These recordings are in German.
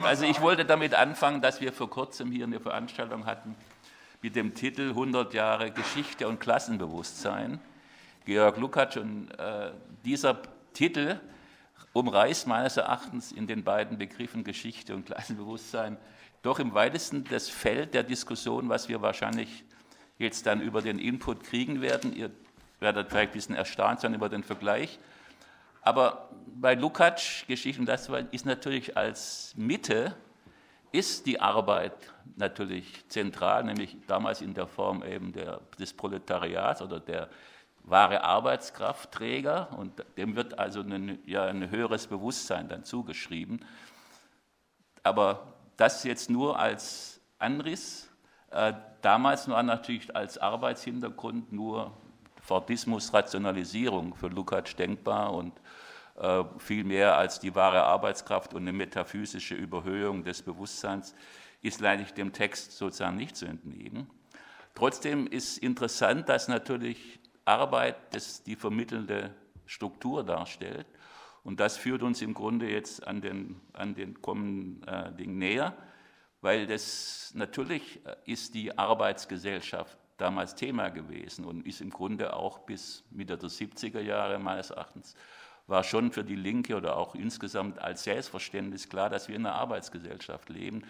Also ich wollte damit anfangen, dass wir vor kurzem hier eine Veranstaltung hatten mit dem Titel 100 Jahre Geschichte und Klassenbewusstsein. Georg Lukacs und äh, dieser Titel umreißt meines Erachtens in den beiden Begriffen Geschichte und Klassenbewusstsein doch im weitesten das Feld der Diskussion, was wir wahrscheinlich jetzt dann über den Input kriegen werden. Ihr werdet vielleicht ein bisschen erstaunt sein über den Vergleich. Aber bei Lukács Geschichten, das ist natürlich als Mitte, ist die Arbeit natürlich zentral, nämlich damals in der Form eben der, des Proletariats oder der wahre Arbeitskraftträger. Und dem wird also ein, ja, ein höheres Bewusstsein dann zugeschrieben. Aber das jetzt nur als Anriss, äh, damals war natürlich als Arbeitshintergrund nur Fordismus, Rationalisierung für Lukács denkbar. Und viel mehr als die wahre Arbeitskraft und eine metaphysische Überhöhung des Bewusstseins ist leider dem Text sozusagen nicht zu entnehmen. Trotzdem ist interessant, dass natürlich Arbeit das die vermittelnde Struktur darstellt. Und das führt uns im Grunde jetzt an den, an den kommenden äh, Ding näher, weil das natürlich äh, ist die Arbeitsgesellschaft damals Thema gewesen und ist im Grunde auch bis Mitte der 70er Jahre meines Erachtens war schon für die Linke oder auch insgesamt als Selbstverständnis klar, dass wir in einer Arbeitsgesellschaft leben.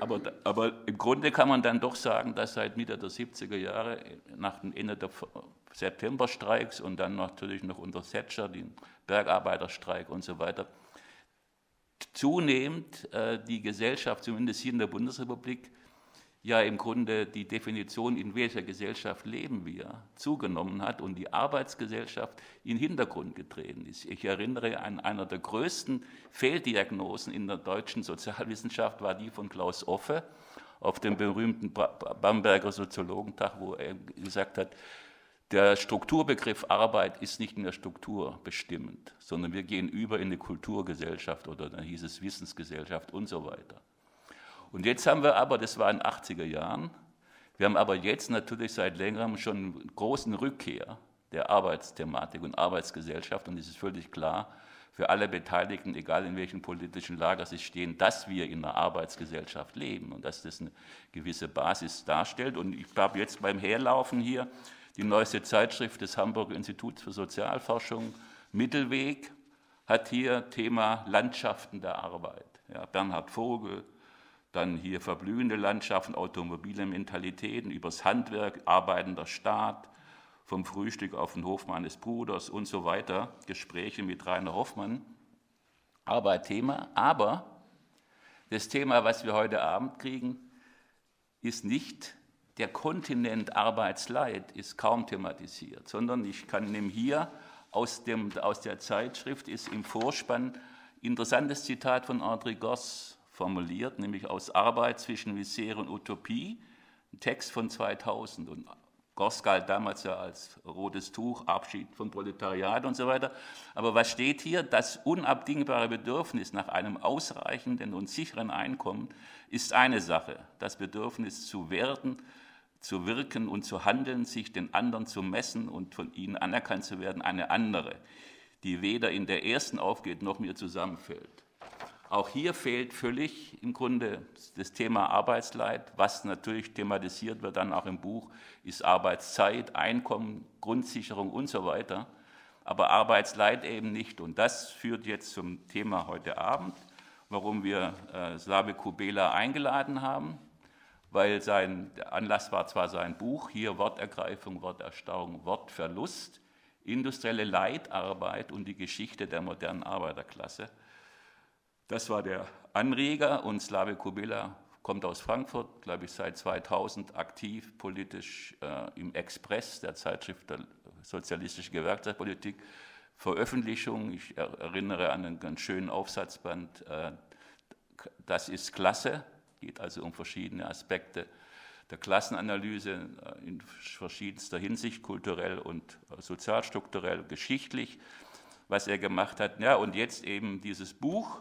Aber, aber im Grunde kann man dann doch sagen, dass seit Mitte der 70er Jahre, nach dem Ende der Septemberstreiks und dann natürlich noch unter Thatcher, den Bergarbeiterstreik und so weiter, zunehmend äh, die Gesellschaft, zumindest hier in der Bundesrepublik, ja im Grunde die Definition, in welcher Gesellschaft leben wir, zugenommen hat und die Arbeitsgesellschaft in den Hintergrund getreten ist. Ich erinnere an einer der größten Fehldiagnosen in der deutschen Sozialwissenschaft war die von Klaus Offe auf dem berühmten Bamberger Soziologentag, wo er gesagt hat, der Strukturbegriff Arbeit ist nicht mehr strukturbestimmend, sondern wir gehen über in eine Kulturgesellschaft oder dann hieß es Wissensgesellschaft und so weiter. Und jetzt haben wir aber, das war in den 80er Jahren, wir haben aber jetzt natürlich seit längerem schon einen großen Rückkehr der Arbeitsthematik und Arbeitsgesellschaft. Und es ist völlig klar für alle Beteiligten, egal in welchem politischen Lager sie stehen, dass wir in einer Arbeitsgesellschaft leben und dass das eine gewisse Basis darstellt. Und ich habe jetzt beim Herlaufen hier die neueste Zeitschrift des Hamburger Instituts für Sozialforschung, Mittelweg, hat hier Thema Landschaften der Arbeit. Ja, Bernhard Vogel, dann hier verblühende Landschaften, automobile Mentalitäten, übers Handwerk, arbeitender Staat, vom Frühstück auf den Hof meines Bruders und so weiter, Gespräche mit Rainer Hoffmann. Arbeit-Thema, aber das Thema, was wir heute Abend kriegen, ist nicht der Kontinent Arbeitsleid, ist kaum thematisiert, sondern ich kann nehmen hier aus, dem, aus der Zeitschrift ist im Vorspann interessantes Zitat von André Goss formuliert, nämlich aus Arbeit zwischen Misere und Utopie, ein Text von 2000 und Goss galt damals ja als rotes Tuch, Abschied vom Proletariat und so weiter. Aber was steht hier? Das unabdingbare Bedürfnis nach einem ausreichenden und sicheren Einkommen ist eine Sache. Das Bedürfnis zu werden, zu wirken und zu handeln, sich den anderen zu messen und von ihnen anerkannt zu werden, eine andere, die weder in der ersten aufgeht noch mir zusammenfällt. Auch hier fehlt völlig im Grunde das Thema Arbeitsleid, was natürlich thematisiert wird dann auch im Buch, ist Arbeitszeit, Einkommen, Grundsicherung und so weiter. Aber Arbeitsleid eben nicht. Und das führt jetzt zum Thema heute Abend, warum wir äh, Slave Kubela eingeladen haben, weil sein Anlass war zwar sein Buch, hier Wortergreifung, Worterstarrung, Wortverlust, industrielle Leitarbeit und die Geschichte der modernen Arbeiterklasse. Das war der Anreger und Slave Kubila kommt aus Frankfurt, glaube ich, seit 2000 aktiv politisch äh, im Express, der Zeitschrift der Sozialistische Gewerkschaftspolitik. Veröffentlichung, ich erinnere an einen ganz schönen Aufsatzband, äh, das ist klasse, geht also um verschiedene Aspekte der Klassenanalyse äh, in verschiedenster Hinsicht, kulturell und sozialstrukturell, geschichtlich, was er gemacht hat. Ja, und jetzt eben dieses Buch,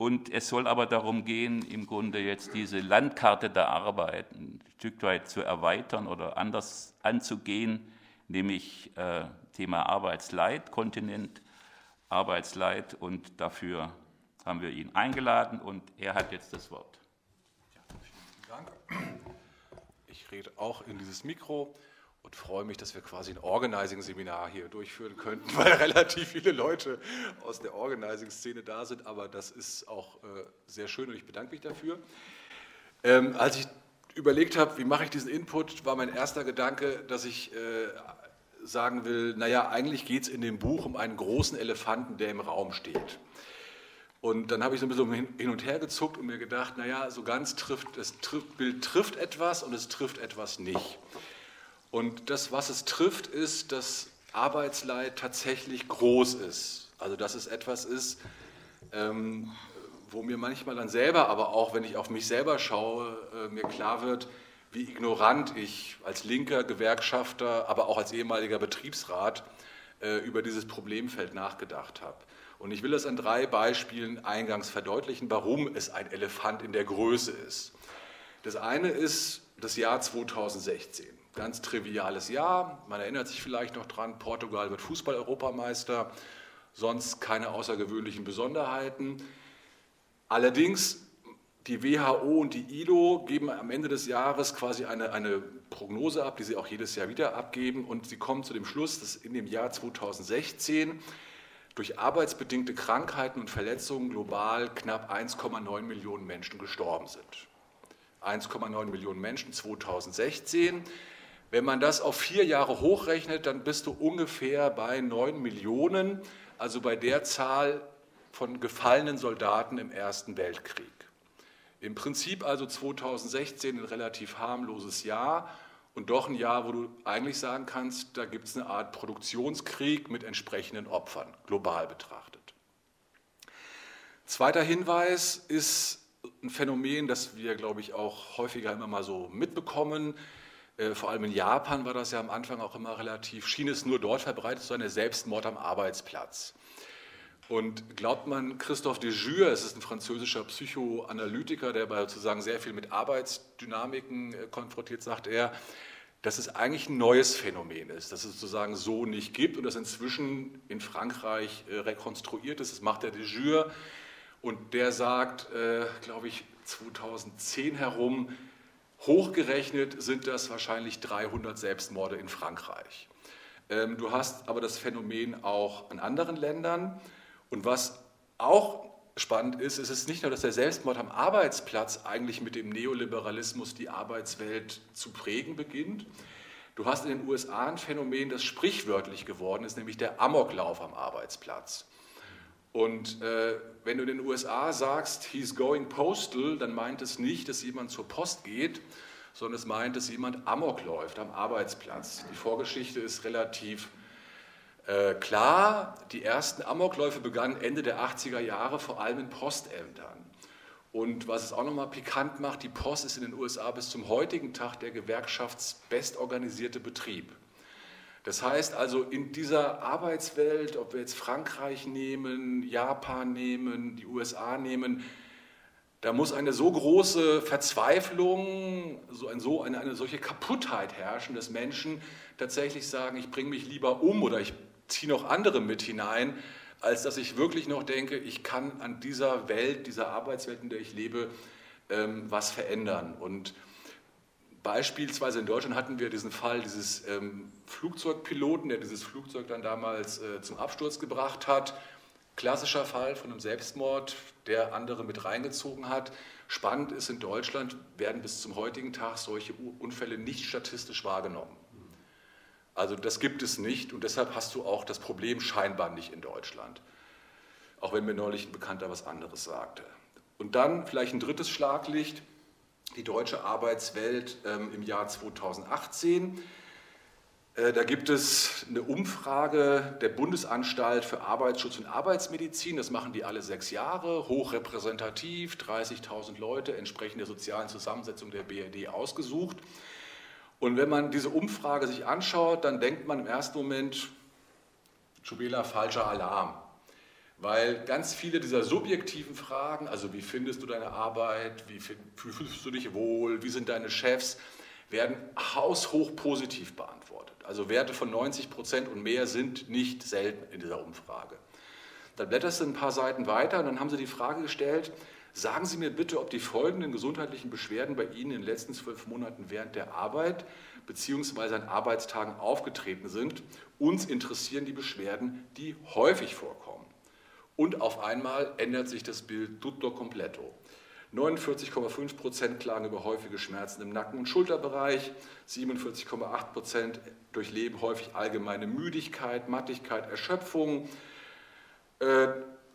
und es soll aber darum gehen, im Grunde jetzt diese Landkarte der Arbeit ein Stück weit zu erweitern oder anders anzugehen, nämlich äh, Thema Arbeitsleid, Kontinent Arbeitsleid und dafür haben wir ihn eingeladen und er hat jetzt das Wort. Ja, vielen Dank. Ich rede auch in dieses Mikro und freue mich, dass wir quasi ein Organizing-Seminar hier durchführen könnten, weil relativ viele Leute aus der Organizing-Szene da sind. Aber das ist auch äh, sehr schön und ich bedanke mich dafür. Ähm, als ich überlegt habe, wie mache ich diesen Input, war mein erster Gedanke, dass ich äh, sagen will, naja, eigentlich geht es in dem Buch um einen großen Elefanten, der im Raum steht. Und dann habe ich so ein bisschen hin und her gezuckt und mir gedacht, naja, so ganz trifft, das Bild trifft etwas und es trifft etwas nicht. Und das, was es trifft, ist, dass Arbeitsleid tatsächlich groß ist. Also dass es etwas ist, ähm, wo mir manchmal dann selber, aber auch wenn ich auf mich selber schaue, äh, mir klar wird, wie ignorant ich als linker Gewerkschafter, aber auch als ehemaliger Betriebsrat äh, über dieses Problemfeld nachgedacht habe. Und ich will das an drei Beispielen eingangs verdeutlichen, warum es ein Elefant in der Größe ist. Das eine ist das Jahr 2016. Ganz triviales Jahr. Man erinnert sich vielleicht noch dran, Portugal wird Fußball-Europameister, sonst keine außergewöhnlichen Besonderheiten. Allerdings, die WHO und die ILO geben am Ende des Jahres quasi eine, eine Prognose ab, die sie auch jedes Jahr wieder abgeben. Und sie kommen zu dem Schluss, dass in dem Jahr 2016 durch arbeitsbedingte Krankheiten und Verletzungen global knapp 1,9 Millionen Menschen gestorben sind. 1,9 Millionen Menschen 2016. Wenn man das auf vier Jahre hochrechnet, dann bist du ungefähr bei 9 Millionen, also bei der Zahl von gefallenen Soldaten im Ersten Weltkrieg. Im Prinzip also 2016 ein relativ harmloses Jahr und doch ein Jahr, wo du eigentlich sagen kannst, da gibt es eine Art Produktionskrieg mit entsprechenden Opfern, global betrachtet. Zweiter Hinweis ist ein Phänomen, das wir, glaube ich, auch häufiger immer mal so mitbekommen. Äh, vor allem in Japan war das ja am Anfang auch immer relativ, schien es nur dort verbreitet zu sein, der Selbstmord am Arbeitsplatz. Und glaubt man, Christophe de Jure, es ist ein französischer Psychoanalytiker, der sozusagen sehr viel mit Arbeitsdynamiken äh, konfrontiert, sagt er, dass es eigentlich ein neues Phänomen ist, dass es sozusagen so nicht gibt und das inzwischen in Frankreich äh, rekonstruiert ist. Das macht der de Jure und der sagt, glaube ich, 2010 herum, hochgerechnet sind das wahrscheinlich 300 Selbstmorde in Frankreich. Ähm, du hast aber das Phänomen auch in anderen Ländern. Und was auch spannend ist, ist es nicht nur, dass der Selbstmord am Arbeitsplatz eigentlich mit dem Neoliberalismus die Arbeitswelt zu prägen beginnt. Du hast in den USA ein Phänomen, das sprichwörtlich geworden ist, nämlich der Amoklauf am Arbeitsplatz. Und äh, wenn du in den USA sagst, he's going postal, dann meint es nicht, dass jemand zur Post geht, sondern es meint, dass jemand Amok läuft am Arbeitsplatz. Die Vorgeschichte ist relativ äh, klar, die ersten Amokläufe begannen Ende der 80er Jahre, vor allem in Postämtern. Und was es auch nochmal pikant macht, die Post ist in den USA bis zum heutigen Tag der gewerkschaftsbestorganisierte Betrieb. Das heißt also, in dieser Arbeitswelt, ob wir jetzt Frankreich nehmen, Japan nehmen, die USA nehmen, da muss eine so große Verzweiflung, so, ein, so eine, eine solche Kaputtheit herrschen, dass Menschen tatsächlich sagen, ich bringe mich lieber um oder ich ziehe noch andere mit hinein, als dass ich wirklich noch denke, ich kann an dieser Welt, dieser Arbeitswelt, in der ich lebe, ähm, was verändern. Und beispielsweise in Deutschland hatten wir diesen Fall dieses ähm, Flugzeugpiloten, der dieses Flugzeug dann damals äh, zum Absturz gebracht hat. Klassischer Fall von einem Selbstmord, der andere mit reingezogen hat. Spannend ist, in Deutschland werden bis zum heutigen Tag solche Unfälle nicht statistisch wahrgenommen. Also das gibt es nicht und deshalb hast du auch das Problem scheinbar nicht in Deutschland. Auch wenn mir neulich ein Bekannter was anderes sagte. Und dann vielleicht ein drittes Schlaglicht, die deutsche Arbeitswelt ähm, im Jahr 2018. Äh, da gibt es eine Umfrage der Bundesanstalt für Arbeitsschutz und Arbeitsmedizin. Das machen die alle sechs Jahre, hochrepräsentativ, 30.000 Leute, entsprechend der sozialen Zusammensetzung der BRD ausgesucht. Und wenn man diese Umfrage sich anschaut, dann denkt man im ersten Moment, Schubela, falscher Alarm. Weil ganz viele dieser subjektiven Fragen, also wie findest du deine Arbeit, wie fühlst du dich wohl, wie sind deine Chefs, werden haushoch positiv beantwortet. Also Werte von 90 Prozent und mehr sind nicht selten in dieser Umfrage. Dann blätterst du ein paar Seiten weiter und dann haben sie die Frage gestellt, sagen Sie mir bitte, ob die folgenden gesundheitlichen Beschwerden bei Ihnen in den letzten zwölf Monaten während der Arbeit bzw. an Arbeitstagen aufgetreten sind. Uns interessieren die Beschwerden, die häufig vorkommen. Und auf einmal ändert sich das Bild tutto completo. 49,5 Prozent klagen über häufige Schmerzen im Nacken- und Schulterbereich, 47,8 Prozent durchleben häufig allgemeine Müdigkeit, Mattigkeit, Erschöpfung, äh,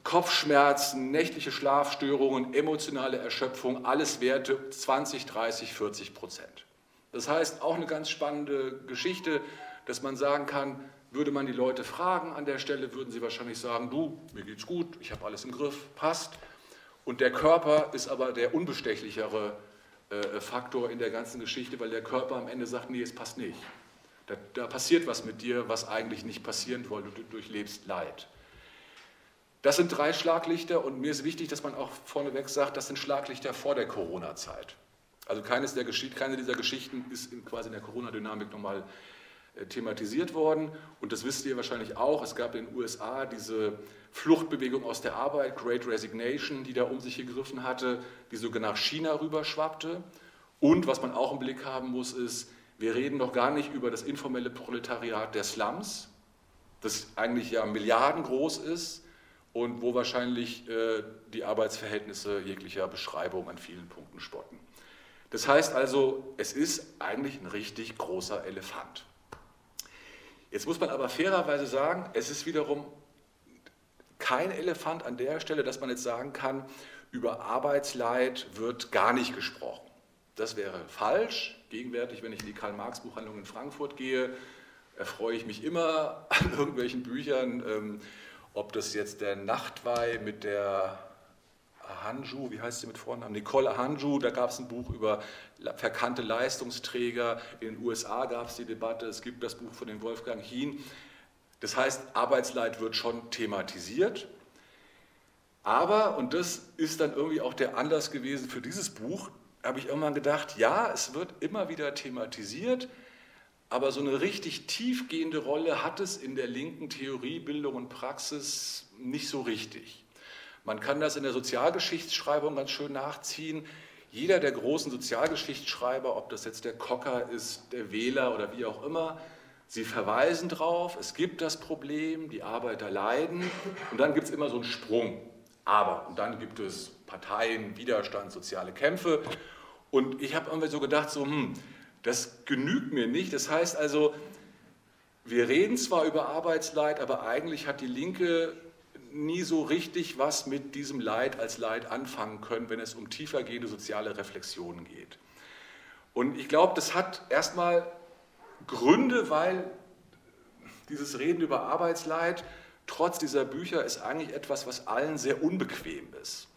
Kopfschmerzen, nächtliche Schlafstörungen, emotionale Erschöpfung, alles Werte 20, 30, 40 Prozent. Das heißt, auch eine ganz spannende Geschichte, dass man sagen kann, würde man die Leute fragen an der Stelle, würden sie wahrscheinlich sagen, du, mir geht's gut, ich habe alles im Griff, passt. Und der Körper ist aber der unbestechlichere äh, Faktor in der ganzen Geschichte, weil der Körper am Ende sagt, nee, es passt nicht. Da, da passiert was mit dir, was eigentlich nicht passieren wollte, du durchlebst Leid. Das sind drei Schlaglichter und mir ist wichtig, dass man auch vorneweg sagt, das sind Schlaglichter vor der Corona-Zeit. Also keines der, keine dieser Geschichten ist in, quasi in der Corona-Dynamik nochmal thematisiert worden. Und das wisst ihr wahrscheinlich auch. Es gab in den USA diese Fluchtbewegung aus der Arbeit, Great Resignation, die da um sich gegriffen hatte, die sogar nach China rüberschwappte. Und was man auch im Blick haben muss, ist, wir reden noch gar nicht über das informelle Proletariat der Slums, das eigentlich ja milliardengroß ist und wo wahrscheinlich äh, die Arbeitsverhältnisse jeglicher Beschreibung an vielen Punkten spotten. Das heißt also, es ist eigentlich ein richtig großer Elefant. Jetzt muss man aber fairerweise sagen, es ist wiederum kein Elefant an der Stelle, dass man jetzt sagen kann, über Arbeitsleid wird gar nicht gesprochen. Das wäre falsch. Gegenwärtig, wenn ich in die Karl-Marx-Buchhandlung in Frankfurt gehe, erfreue ich mich immer an irgendwelchen Büchern, ähm, ob das jetzt der Nachtweih mit der Hanju, wie heißt sie mit Vornamen? Nicole Hanju, da gab es ein Buch über verkannte Leistungsträger. In den USA gab es die Debatte, es gibt das Buch von dem Wolfgang Hien. Das heißt, Arbeitsleid wird schon thematisiert. Aber, und das ist dann irgendwie auch der Anlass gewesen für dieses Buch, habe ich irgendwann gedacht, ja, es wird immer wieder thematisiert, aber so eine richtig tiefgehende Rolle hat es in der linken Theorie, Bildung und Praxis nicht so richtig. Man kann das in der Sozialgeschichtsschreibung ganz schön nachziehen. Jeder der großen Sozialgeschichtsschreiber, ob das jetzt der Kocker ist, der Wähler oder wie auch immer, Sie verweisen darauf, es gibt das Problem, die Arbeiter leiden und dann gibt es immer so einen Sprung. Aber, und dann gibt es Parteien, Widerstand, soziale Kämpfe. Und ich habe irgendwie so gedacht, so, hm, das genügt mir nicht. Das heißt also, wir reden zwar über Arbeitsleid, aber eigentlich hat die Linke nie so richtig was mit diesem Leid als Leid anfangen können, wenn es um tiefergehende soziale Reflexionen geht. Und ich glaube, das hat erstmal Gründe, weil dieses Reden über Arbeitsleid trotz dieser Bücher ist eigentlich etwas, was allen sehr unbequem ist.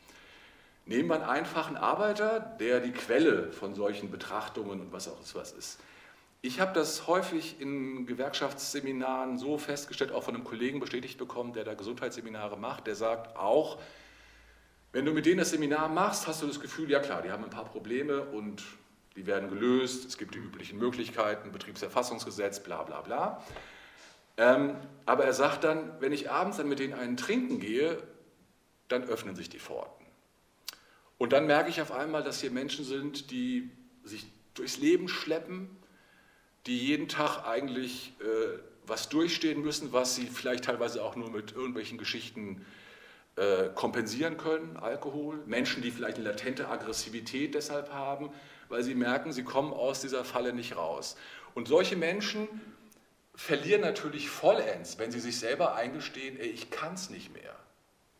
Nehmen wir einen einfachen Arbeiter, der die Quelle von solchen Betrachtungen und was auch was ist. Ich habe das häufig in Gewerkschaftsseminaren so festgestellt, auch von einem Kollegen bestätigt bekommen, der da Gesundheitsseminare macht, der sagt auch, wenn du mit denen das Seminar machst, hast du das Gefühl, ja klar, die haben ein paar Probleme und die werden gelöst, es gibt die üblichen Möglichkeiten, Betriebserfassungsgesetz, bla bla bla. Ähm, aber er sagt dann, wenn ich abends dann mit denen einen trinken gehe, dann öffnen sich die Pforten. Und dann merke ich auf einmal, dass hier Menschen sind, die sich durchs Leben schleppen, die jeden Tag eigentlich äh, was durchstehen müssen, was sie vielleicht teilweise auch nur mit irgendwelchen Geschichten äh, kompensieren können, Alkohol. Menschen, die vielleicht eine latente Aggressivität deshalb haben, weil sie merken, sie kommen aus dieser Falle nicht raus. Und solche Menschen verlieren natürlich vollends, wenn sie sich selber eingestehen, ey, ich kann es nicht mehr.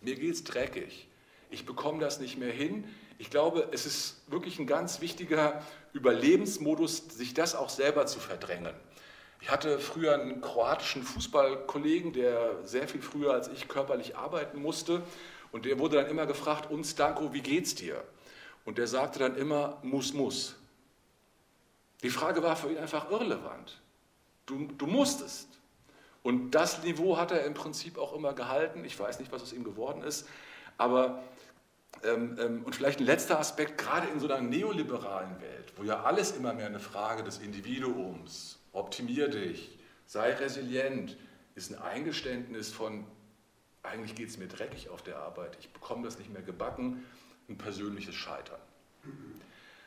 Mir geht es dreckig. Ich bekomme das nicht mehr hin. Ich glaube, es ist wirklich ein ganz wichtiger Überlebensmodus, sich das auch selber zu verdrängen. Ich hatte früher einen kroatischen Fußballkollegen, der sehr viel früher als ich körperlich arbeiten musste. Und der wurde dann immer gefragt, und Stanko, wie geht's dir? Und der sagte dann immer, muss, muss. Die Frage war für ihn einfach irrelevant. Du, du musstest. Und das Niveau hat er im Prinzip auch immer gehalten. Ich weiß nicht, was aus ihm geworden ist. Aber, und vielleicht ein letzter Aspekt, gerade in so einer neoliberalen Welt, wo ja alles immer mehr eine Frage des Individuums, optimier dich, sei resilient, ist ein Eingeständnis von eigentlich geht es mir dreckig auf der Arbeit, ich bekomme das nicht mehr gebacken, ein persönliches Scheitern.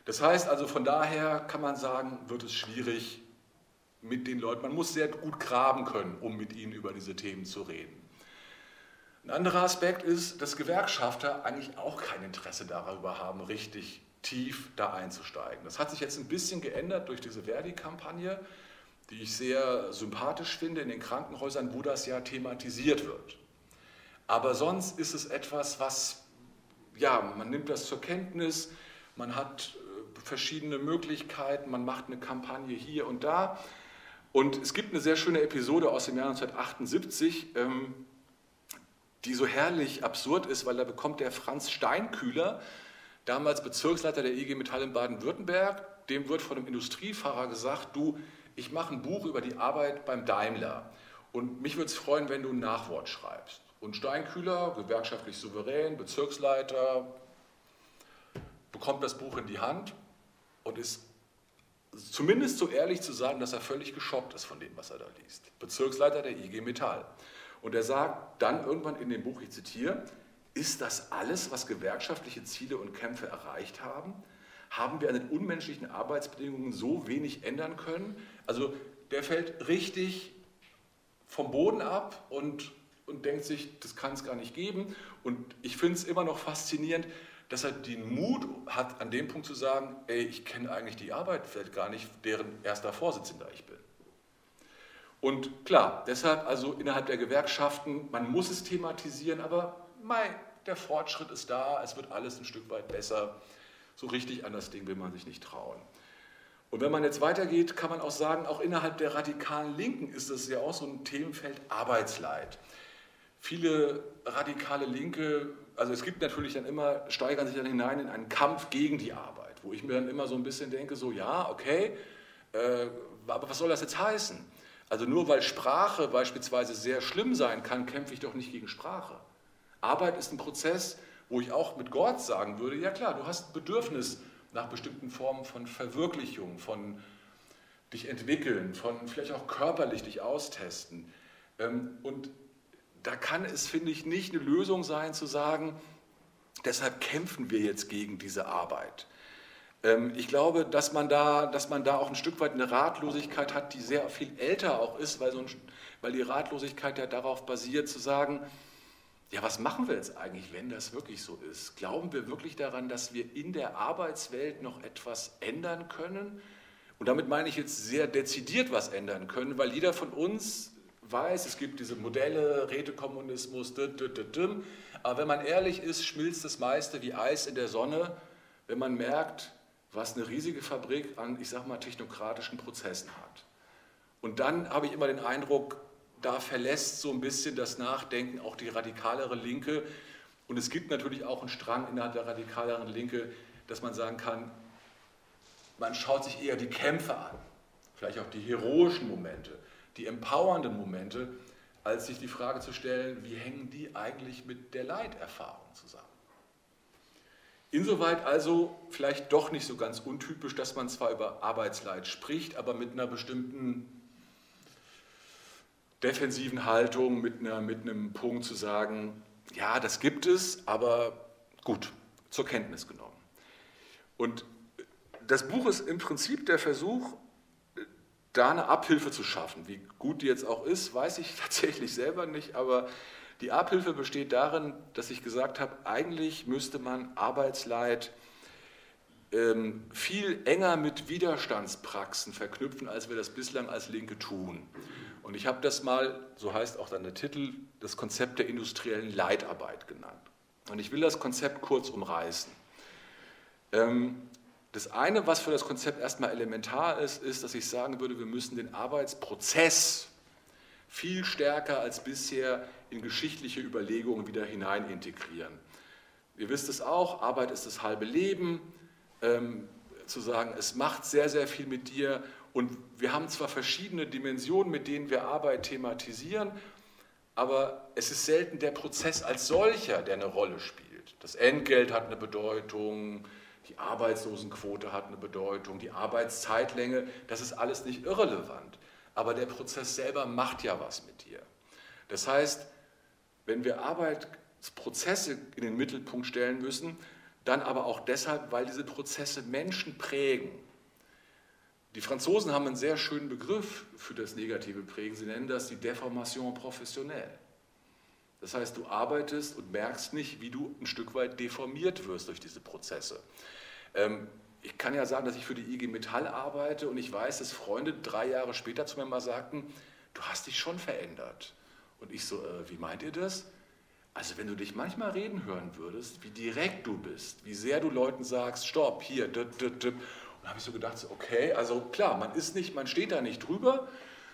Das heißt also, von daher kann man sagen, wird es schwierig mit den Leuten. Man muss sehr gut graben können, um mit ihnen über diese Themen zu reden. Ein anderer Aspekt ist, dass Gewerkschafter eigentlich auch kein Interesse darüber haben, richtig tief da einzusteigen. Das hat sich jetzt ein bisschen geändert durch diese Verdi-Kampagne, die ich sehr sympathisch finde in den Krankenhäusern, wo das ja thematisiert wird. Aber sonst ist es etwas, was, ja, man nimmt das zur Kenntnis, man hat äh, verschiedene Möglichkeiten, man macht eine Kampagne hier und da. Und es gibt eine sehr schöne Episode aus dem Jahr 1978, ähm, die so herrlich absurd ist, weil da bekommt der Franz Steinkühler, damals Bezirksleiter der IG Metall in Baden-Württemberg, dem wird von einem Industriefahrer gesagt, du, ich mache ein Buch über die Arbeit beim Daimler und mich würde es freuen, wenn du ein Nachwort schreibst. Und Steinkühler, gewerkschaftlich souverän, Bezirksleiter, bekommt das Buch in die Hand und ist zumindest so ehrlich zu sagen, dass er völlig geschockt ist von dem, was er da liest. Bezirksleiter der IG Metall. Und er sagt dann irgendwann in dem Buch, ich zitiere, ist das alles, was gewerkschaftliche Ziele und Kämpfe erreicht haben? Haben wir an den unmenschlichen Arbeitsbedingungen so wenig ändern können? Also der fällt richtig vom Boden ab und, und denkt sich, das kann es gar nicht geben. Und ich finde es immer noch faszinierend, dass er den Mut hat, an dem Punkt zu sagen, ey, ich kenne eigentlich die Arbeit vielleicht gar nicht, deren erster Vorsitzender ich bin. Und klar, deshalb also innerhalb der Gewerkschaften, man muss es thematisieren, aber mei, der Fortschritt ist da, es wird alles ein Stück weit besser. So richtig an das Ding will man sich nicht trauen. Und wenn man jetzt weitergeht, kann man auch sagen, auch innerhalb der radikalen Linken ist es ja auch so ein Themenfeld Arbeitsleid. Viele radikale Linke also es gibt natürlich dann immer, steigern sich dann hinein in einen Kampf gegen die Arbeit, wo ich mir dann immer so ein bisschen denke, so ja, okay, äh, aber was soll das jetzt heißen? Also nur weil Sprache beispielsweise sehr schlimm sein kann, kämpfe ich doch nicht gegen Sprache. Arbeit ist ein Prozess, wo ich auch mit Gott sagen würde, ja klar, du hast ein Bedürfnis nach bestimmten Formen von Verwirklichung, von dich entwickeln, von vielleicht auch körperlich dich austesten. Ähm, und da kann es, finde ich, nicht eine Lösung sein zu sagen, deshalb kämpfen wir jetzt gegen diese Arbeit. Ähm, ich glaube, dass man, da, dass man da auch ein Stück weit eine Ratlosigkeit hat, die sehr viel älter auch ist, weil, so ein, weil die Ratlosigkeit ja darauf basiert, zu sagen, ja, was machen wir jetzt eigentlich, wenn das wirklich so ist? Glauben wir wirklich daran, dass wir in der Arbeitswelt noch etwas ändern können? Und damit meine ich jetzt sehr dezidiert was ändern können, weil jeder von uns weiß, es gibt diese Modelle, Rätekommunismus, aber wenn man ehrlich ist, schmilzt das meiste wie Eis in der Sonne, wenn man merkt, was eine riesige Fabrik an, ich sag mal, technokratischen Prozessen hat. Und dann habe ich immer den Eindruck, da verlässt so ein bisschen das Nachdenken auch die radikalere Linke. Und es gibt natürlich auch einen Strang innerhalb der radikaleren Linke, dass man sagen kann, man schaut sich eher die Kämpfe an, vielleicht auch die heroischen Momente die empowernden Momente, als sich die Frage zu stellen, wie hängen die eigentlich mit der Leiterfahrung zusammen. Insoweit also vielleicht doch nicht so ganz untypisch, dass man zwar über Arbeitsleid spricht, aber mit einer bestimmten defensiven Haltung, mit, einer, mit einem Punkt zu sagen, ja, das gibt es, aber gut, zur Kenntnis genommen. Und das Buch ist im Prinzip der Versuch, da eine Abhilfe zu schaffen. Wie gut die jetzt auch ist, weiß ich tatsächlich selber nicht, aber die Abhilfe besteht darin, dass ich gesagt habe, eigentlich müsste man Arbeitsleid ähm, viel enger mit Widerstandspraxen verknüpfen, als wir das bislang als Linke tun. Und ich habe das mal, so heißt auch dann der Titel, das Konzept der industriellen Leitarbeit genannt. Und ich will das Konzept kurz umreißen. Ähm, das eine, was für das Konzept erstmal elementar ist, ist, dass ich sagen würde, wir müssen den Arbeitsprozess viel stärker als bisher in geschichtliche Überlegungen wieder hinein integrieren. Ihr wisst es auch, Arbeit ist das halbe Leben. Ähm, zu sagen, es macht sehr, sehr viel mit dir und wir haben zwar verschiedene Dimensionen, mit denen wir Arbeit thematisieren, aber es ist selten der Prozess als solcher, der eine Rolle spielt. Das Entgelt hat eine Bedeutung, die Arbeitslosenquote hat eine Bedeutung, die Arbeitszeitlänge, das ist alles nicht irrelevant. Aber der Prozess selber macht ja was mit dir. Das heißt, wenn wir Arbeitsprozesse in den Mittelpunkt stellen müssen, dann aber auch deshalb, weil diese Prozesse Menschen prägen. Die Franzosen haben einen sehr schönen Begriff für das negative Prägen. Sie nennen das die Deformation professionelle. Das heißt, du arbeitest und merkst nicht, wie du ein Stück weit deformiert wirst durch diese Prozesse. Ich kann ja sagen, dass ich für die IG Metall arbeite und ich weiß, dass Freunde drei Jahre später zu mir mal sagten, du hast dich schon verändert. Und ich so, äh, wie meint ihr das? Also wenn du dich manchmal reden hören würdest, wie direkt du bist, wie sehr du Leuten sagst, stopp, hier, dip, dip, dip. Und habe ich so gedacht, okay, also klar, man ist nicht, man steht da nicht drüber,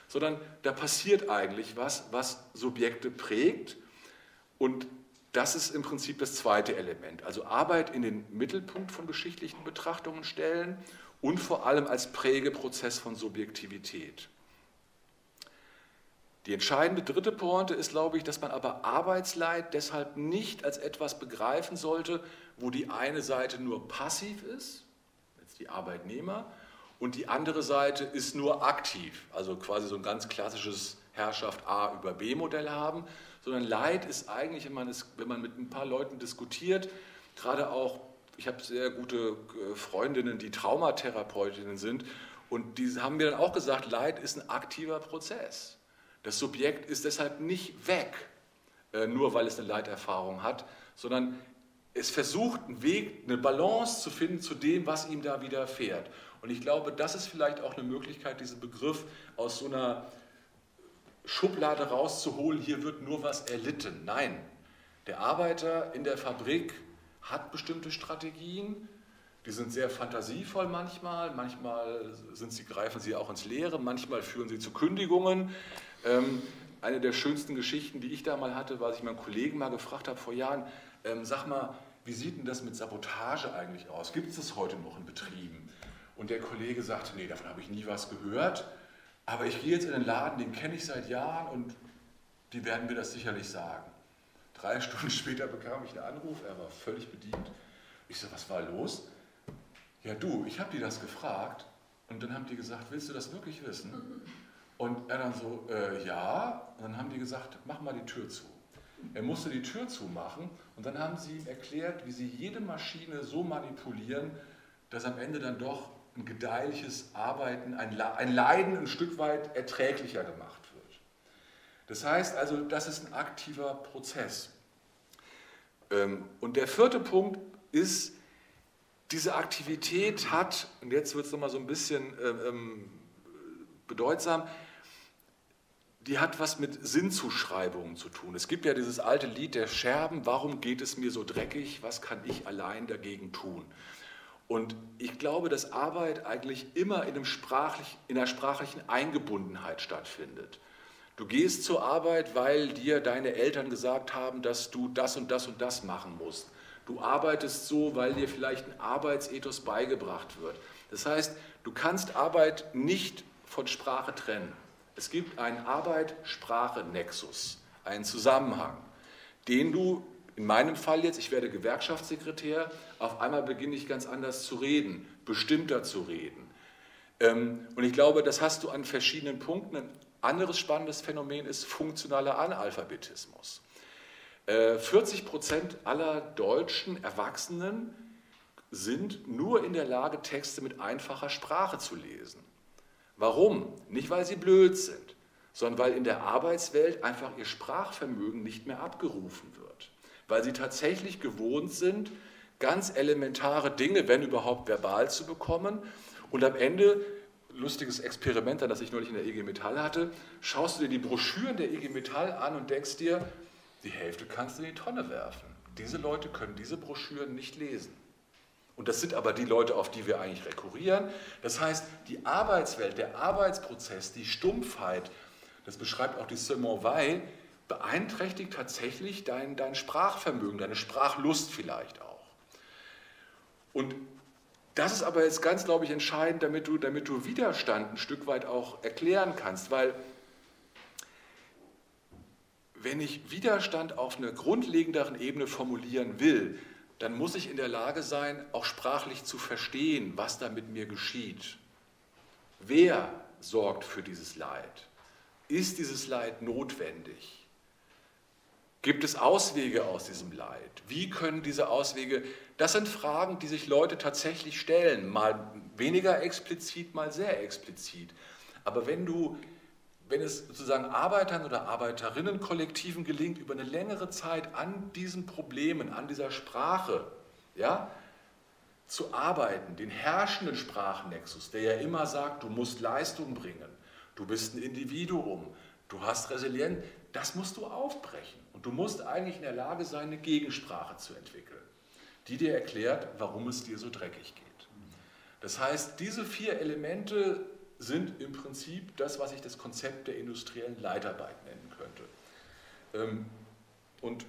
sondern da passiert eigentlich was, was Subjekte prägt und das ist im Prinzip das zweite Element. Also Arbeit in den Mittelpunkt von geschichtlichen Betrachtungen stellen und vor allem als Prägeprozess von Subjektivität. Die entscheidende dritte Pointe ist, glaube ich, dass man aber Arbeitsleid deshalb nicht als etwas begreifen sollte, wo die eine Seite nur passiv ist, jetzt die Arbeitnehmer, und die andere Seite ist nur aktiv, also quasi so ein ganz klassisches Herrschaft A über B Modell haben, sondern Leid ist eigentlich, wenn man, es, wenn man mit ein paar Leuten diskutiert, gerade auch, ich habe sehr gute äh, Freundinnen, die Traumatherapeutinnen sind, und die haben mir dann auch gesagt, Leid ist ein aktiver Prozess. Das Subjekt ist deshalb nicht weg, äh, nur weil es eine Leiterfahrung hat, sondern es versucht einen Weg, eine Balance zu finden zu dem, was ihm da widerfährt. Und ich glaube, das ist vielleicht auch eine Möglichkeit, diesen Begriff aus so einer Schublade rauszuholen, hier wird nur was erlitten. Nein, der Arbeiter in der Fabrik hat bestimmte Strategien, die sind sehr fantasievoll manchmal, manchmal sind sie, greifen sie auch ins Leere, manchmal führen sie zu Kündigungen. Ähm, eine der schönsten Geschichten, die ich da mal hatte, war, dass ich meinen Kollegen mal gefragt habe vor Jahren, ähm, sag mal, wie sieht denn das mit Sabotage eigentlich aus? Gibt es das heute noch in Betrieben? Und der Kollege sagte, nee, davon habe ich nie was gehört. Aber ich gehe jetzt in den Laden, den kenne ich seit Jahren und die werden mir das sicherlich sagen. Drei Stunden später bekam ich einen Anruf, er war völlig bedient. Ich so, was war los? Ja, du, ich habe die das gefragt und dann haben die gesagt, willst du das wirklich wissen? Und er dann so, äh, ja. Und dann haben die gesagt, mach mal die Tür zu. Er musste die Tür zumachen und dann haben sie ihm erklärt, wie sie jede Maschine so manipulieren, dass am Ende dann doch ein gedeihliches Arbeiten, ein Leiden ein Stück weit erträglicher gemacht wird. Das heißt also, das ist ein aktiver Prozess. Ähm, und der vierte Punkt ist, diese Aktivität hat, und jetzt wird es nochmal so ein bisschen ähm, ähm, bedeutsam, die hat was mit Sinnzuschreibungen zu tun. Es gibt ja dieses alte Lied der Scherben, warum geht es mir so dreckig, was kann ich allein dagegen tun? Und ich glaube, dass Arbeit eigentlich immer in, sprachlich, in einer sprachlichen Eingebundenheit stattfindet. Du gehst zur Arbeit, weil dir deine Eltern gesagt haben, dass du das und das und das machen musst. Du arbeitest so, weil dir vielleicht ein Arbeitsethos beigebracht wird. Das heißt, du kannst Arbeit nicht von Sprache trennen. Es gibt einen Arbeit-Sprache-Nexus, einen Zusammenhang, den du in meinem Fall jetzt, ich werde Gewerkschaftssekretär, auf einmal beginne ich ganz anders zu reden, bestimmter zu reden. Ähm, und ich glaube, das hast du an verschiedenen Punkten. Ein anderes spannendes Phänomen ist funktionaler Analphabetismus. 40 äh, Prozent aller deutschen Erwachsenen sind nur in der Lage, Texte mit einfacher Sprache zu lesen. Warum? Nicht, weil sie blöd sind, sondern weil in der Arbeitswelt einfach ihr Sprachvermögen nicht mehr abgerufen weil sie tatsächlich gewohnt sind, ganz elementare Dinge, wenn überhaupt verbal zu bekommen. Und am Ende, lustiges Experiment, das ich neulich in der IG Metall hatte, schaust du dir die Broschüren der IG Metall an und denkst dir, die Hälfte kannst du in die Tonne werfen. Diese Leute können diese Broschüren nicht lesen. Und das sind aber die Leute, auf die wir eigentlich rekurrieren. Das heißt, die Arbeitswelt, der Arbeitsprozess, die Stumpfheit, das beschreibt auch die Simone Weil, beeinträchtigt tatsächlich dein, dein Sprachvermögen, deine Sprachlust vielleicht auch. Und das ist aber jetzt ganz, glaube ich, entscheidend, damit du, damit du Widerstand ein Stück weit auch erklären kannst, weil wenn ich Widerstand auf einer grundlegenderen Ebene formulieren will, dann muss ich in der Lage sein, auch sprachlich zu verstehen, was da mit mir geschieht. Wer sorgt für dieses Leid? Ist dieses Leid notwendig? Gibt es Auswege aus diesem Leid? Wie können diese Auswege, das sind Fragen, die sich Leute tatsächlich stellen, mal weniger explizit, mal sehr explizit. Aber wenn du, wenn es sozusagen Arbeitern oder Arbeiterinnenkollektiven gelingt, über eine längere Zeit an diesen Problemen, an dieser Sprache, ja, zu arbeiten, den herrschenden Sprachnexus, der ja immer sagt, du musst Leistung bringen, du bist ein Individuum, du hast Resilienz, das musst du aufbrechen. Und du musst eigentlich in der Lage sein, eine Gegensprache zu entwickeln, die dir erklärt, warum es dir so dreckig geht. Das heißt, diese vier Elemente sind im Prinzip das, was ich das Konzept der industriellen Leitarbeit nennen könnte. Ähm, und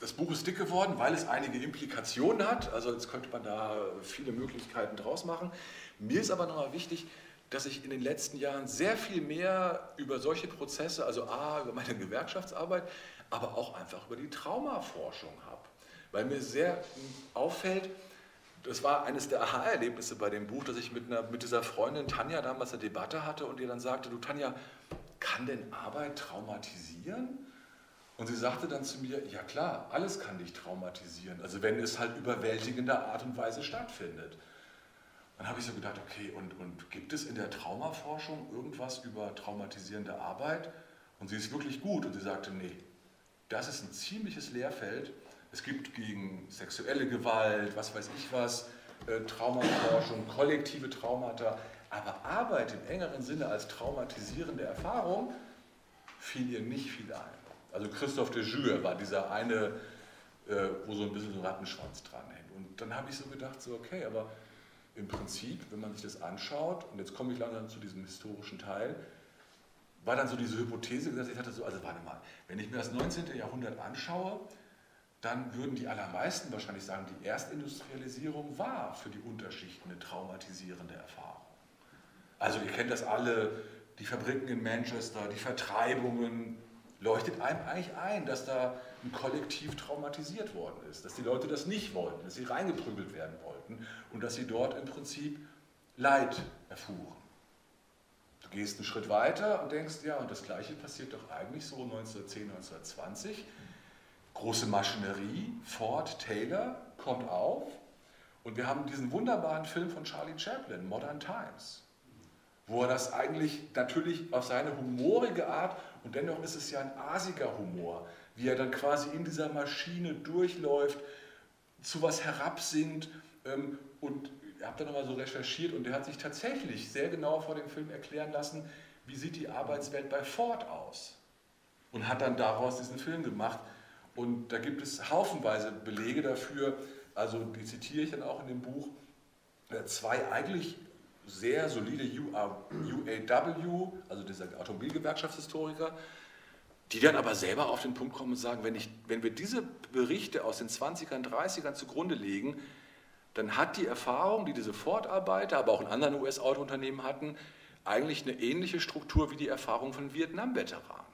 das Buch ist dick geworden, weil es einige Implikationen hat. Also jetzt könnte man da viele Möglichkeiten draus machen. Mir ist aber nochmal wichtig, dass ich in den letzten Jahren sehr viel mehr über solche Prozesse, also A, über meine Gewerkschaftsarbeit, aber auch einfach über die Traumaforschung habe. Weil mir sehr auffällt, das war eines der Aha-Erlebnisse bei dem Buch, dass ich mit, einer, mit dieser Freundin Tanja damals eine Debatte hatte und ihr dann sagte, du Tanja, kann denn Arbeit traumatisieren? Und sie sagte dann zu mir, ja klar, alles kann dich traumatisieren, also wenn es halt überwältigender Art und Weise stattfindet. Dann habe ich so gedacht, okay, und, und gibt es in der Traumaforschung irgendwas über traumatisierende Arbeit? Und sie ist wirklich gut und sie sagte, nee, das ist ein ziemliches Lehrfeld. Es gibt gegen sexuelle Gewalt, was weiß ich was, äh, Traumaforschung, kollektive Traumata, aber Arbeit im engeren Sinne als traumatisierende Erfahrung fiel ihr nicht viel ein. Also Christophe de Jure war dieser eine, äh, wo so ein bisschen so ein Rattenschwanz dranhängt. Und dann habe ich so gedacht, so okay, aber im Prinzip, wenn man sich das anschaut, und jetzt komme ich langsam zu diesem historischen Teil, war dann so diese Hypothese, dass ich hatte so, also warte mal, wenn ich mir das 19. Jahrhundert anschaue, dann würden die allermeisten wahrscheinlich sagen, die Erstindustrialisierung war für die Unterschichten eine traumatisierende Erfahrung. Also ihr kennt das alle, die Fabriken in Manchester, die Vertreibungen, leuchtet einem eigentlich ein, dass da ein Kollektiv traumatisiert worden ist, dass die Leute das nicht wollten, dass sie reingeprügelt werden wollten und dass sie dort im Prinzip Leid erfuhren. Du gehst einen Schritt weiter und denkst, ja, und das Gleiche passiert doch eigentlich so 1910, 1920. Große Maschinerie, Ford, Taylor kommt auf und wir haben diesen wunderbaren Film von Charlie Chaplin, Modern Times, wo er das eigentlich natürlich auf seine humorige Art und dennoch ist es ja ein asiger Humor, wie er dann quasi in dieser Maschine durchläuft, zu was herabsinkt. Ähm, und ich habe da nochmal so recherchiert und der hat sich tatsächlich sehr genau vor dem Film erklären lassen, wie sieht die Arbeitswelt bei Ford aus. Und hat dann daraus diesen Film gemacht. Und da gibt es haufenweise Belege dafür, also die zitiere ich dann auch in dem Buch, äh, zwei eigentlich sehr solide UAW, also dieser Automobilgewerkschaftshistoriker, die dann aber selber auf den Punkt kommen und sagen, wenn, ich, wenn wir diese Berichte aus den 20ern, 30ern zugrunde legen, dann hat die Erfahrung, die diese Ford-Arbeiter, aber auch in anderen US-Autounternehmen hatten, eigentlich eine ähnliche Struktur wie die Erfahrung von Vietnam-Veteranen.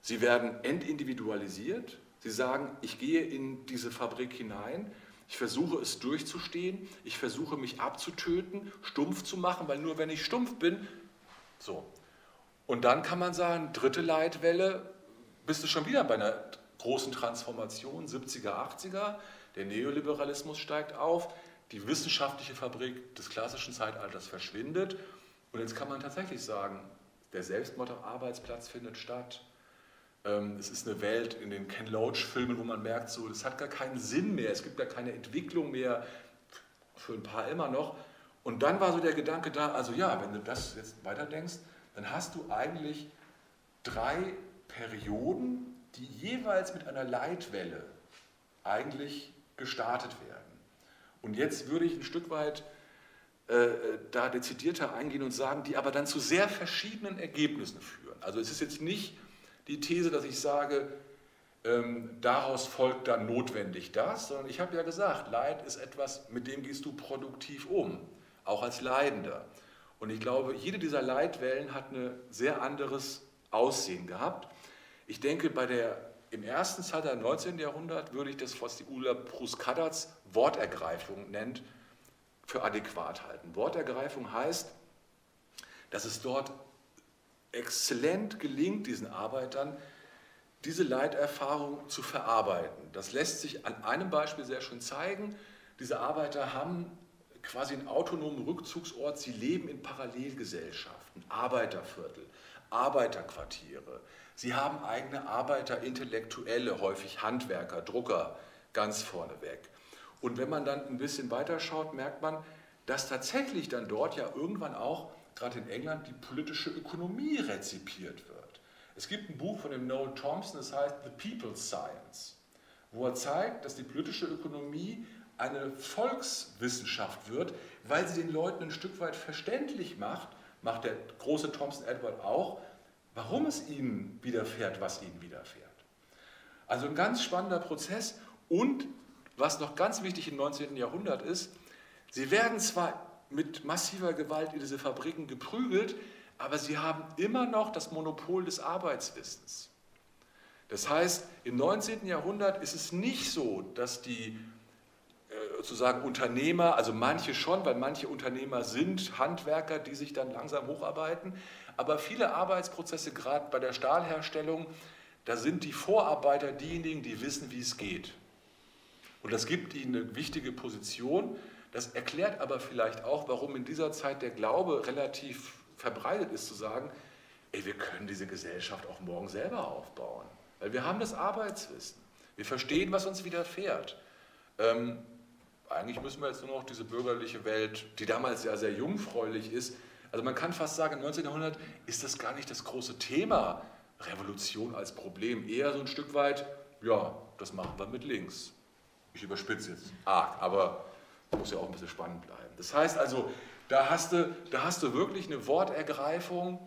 Sie werden entindividualisiert. Sie sagen, ich gehe in diese Fabrik hinein, ich versuche es durchzustehen, ich versuche mich abzutöten, stumpf zu machen, weil nur wenn ich stumpf bin, so. Und dann kann man sagen, dritte Leitwelle, bist du schon wieder bei einer großen Transformation, 70er, 80er, der Neoliberalismus steigt auf, die wissenschaftliche Fabrik des klassischen Zeitalters verschwindet. Und jetzt kann man tatsächlich sagen, der Selbstmord-Arbeitsplatz findet statt, es ist eine Welt in den Ken Loach-Filmen, wo man merkt, so, das hat gar keinen Sinn mehr, es gibt gar keine Entwicklung mehr, für ein paar immer noch. Und dann war so der Gedanke da, also ja, wenn du das jetzt weiterdenkst, dann hast du eigentlich drei Perioden, die jeweils mit einer Leitwelle eigentlich gestartet werden. Und jetzt würde ich ein Stück weit äh, da dezidierter eingehen und sagen, die aber dann zu sehr verschiedenen Ergebnissen führen. Also es ist jetzt nicht die These, dass ich sage, ähm, daraus folgt dann notwendig das, sondern ich habe ja gesagt, Leid ist etwas, mit dem gehst du produktiv um, auch als Leidender. Und ich glaube, jede dieser Leitwellen hat ein sehr anderes Aussehen gehabt. Ich denke, bei der, im ersten Zeitalter, 19. Jahrhundert, würde ich das, was die Ulla Pruskadats Wortergreifung nennt, für adäquat halten. Wortergreifung heißt, dass es dort exzellent gelingt diesen Arbeitern, diese Leiterfahrung zu verarbeiten. Das lässt sich an einem Beispiel sehr schön zeigen. Diese Arbeiter haben quasi einen autonomen Rückzugsort. Sie leben in Parallelgesellschaften, Arbeiterviertel, Arbeiterquartiere. Sie haben eigene Arbeiterintellektuelle, häufig Handwerker, Drucker, ganz vorneweg. Und wenn man dann ein bisschen weiterschaut, merkt man, dass tatsächlich dann dort ja irgendwann auch, gerade in England, die politische Ökonomie rezipiert wird. Es gibt ein Buch von dem Noel Thompson, das heißt The People's Science, wo er zeigt, dass die politische Ökonomie eine Volkswissenschaft wird, weil sie den Leuten ein Stück weit verständlich macht, macht der große Thompson Edward auch, warum es ihnen widerfährt, was ihnen widerfährt. Also ein ganz spannender Prozess und was noch ganz wichtig im 19. Jahrhundert ist, sie werden zwar mit massiver Gewalt in diese Fabriken geprügelt, aber sie haben immer noch das Monopol des Arbeitswissens. Das heißt, im 19. Jahrhundert ist es nicht so, dass die äh, sozusagen Unternehmer, also manche schon, weil manche Unternehmer sind Handwerker, die sich dann langsam hocharbeiten, aber viele Arbeitsprozesse, gerade bei der Stahlherstellung, da sind die Vorarbeiter diejenigen, die wissen, wie es geht. Und das gibt ihnen eine wichtige Position. Das erklärt aber vielleicht auch, warum in dieser Zeit der Glaube relativ verbreitet ist, zu sagen, ey, wir können diese Gesellschaft auch morgen selber aufbauen. Weil wir haben das Arbeitswissen. Wir verstehen, was uns widerfährt. Ähm, eigentlich müssen wir jetzt nur noch diese bürgerliche Welt, die damals ja sehr jungfräulich ist, also man kann fast sagen, im 19. Jahrhundert ist das gar nicht das große Thema Revolution als Problem. Eher so ein Stück weit, ja, das machen wir mit links. Ich überspitze jetzt arg, aber muss ja auch ein bisschen spannend bleiben. Das heißt also, da hast du, da hast du wirklich eine Wortergreifung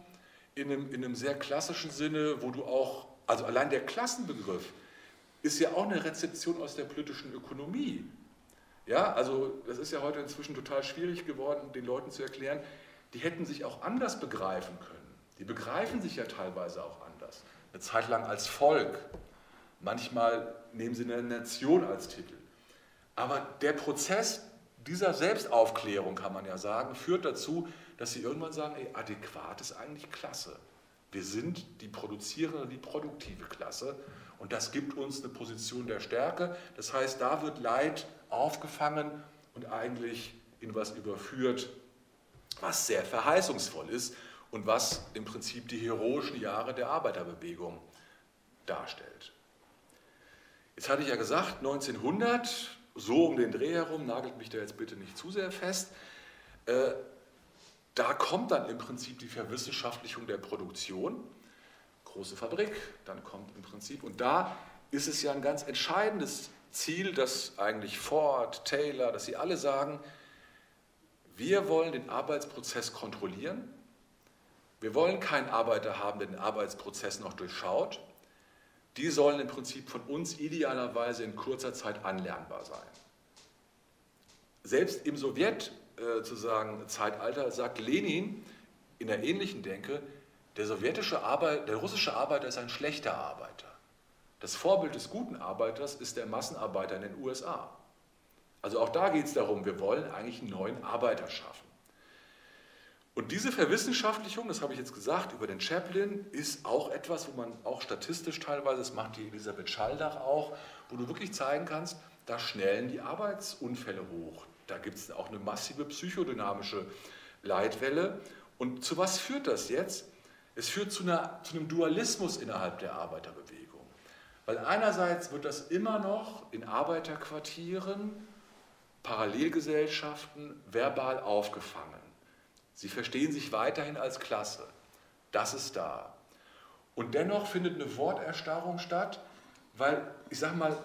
in einem, in einem sehr klassischen Sinne, wo du auch, also allein der Klassenbegriff ist ja auch eine Rezeption aus der politischen Ökonomie. Ja, also das ist ja heute inzwischen total schwierig geworden, den Leuten zu erklären, die hätten sich auch anders begreifen können. Die begreifen sich ja teilweise auch anders. Eine Zeit lang als Volk. Manchmal nehmen sie eine Nation als Titel. Aber der Prozess dieser Selbstaufklärung, kann man ja sagen, führt dazu, dass sie irgendwann sagen, ey, adäquat ist eigentlich klasse. Wir sind die produzierende, die produktive Klasse und das gibt uns eine Position der Stärke. Das heißt, da wird Leid aufgefangen und eigentlich in was überführt, was sehr verheißungsvoll ist und was im Prinzip die heroischen Jahre der Arbeiterbewegung darstellt. Jetzt hatte ich ja gesagt, 1900, so um den Dreh herum, nagelt mich da jetzt bitte nicht zu sehr fest, äh, da kommt dann im Prinzip die Verwissenschaftlichung der Produktion, große Fabrik, dann kommt im Prinzip, und da ist es ja ein ganz entscheidendes Ziel, dass eigentlich Ford, Taylor, dass sie alle sagen, wir wollen den Arbeitsprozess kontrollieren. Wir wollen keinen Arbeiter haben, der den Arbeitsprozess noch durchschaut. Die sollen im Prinzip von uns idealerweise in kurzer Zeit anlernbar sein. Selbst im Sowjet äh, zu sagen, Zeitalter sagt Lenin in der ähnlichen Denke, der sowjetische Arbeit, der russische Arbeiter ist ein schlechter Arbeiter. Das Vorbild des guten Arbeiters ist der Massenarbeiter in den USA. Also auch da geht es darum, wir wollen eigentlich einen neuen Arbeiter schaffen. Und diese Verwissenschaftlichung, das habe ich jetzt gesagt, über den Chaplin, ist auch etwas, wo man auch statistisch teilweise, das macht die Elisabeth Schaldach auch, wo du wirklich zeigen kannst, da schnellen die Arbeitsunfälle hoch. Da gibt es auch eine massive psychodynamische Leitwelle. Und zu was führt das jetzt? Es führt zu, einer, zu einem Dualismus innerhalb der Arbeiterbewegung. Weil einerseits wird das immer noch in Arbeiterquartieren Parallelgesellschaften verbal aufgefangen. Sie verstehen sich weiterhin als Klasse. Das ist da. Und dennoch findet eine Worterstarrung statt, weil, ich sage mal,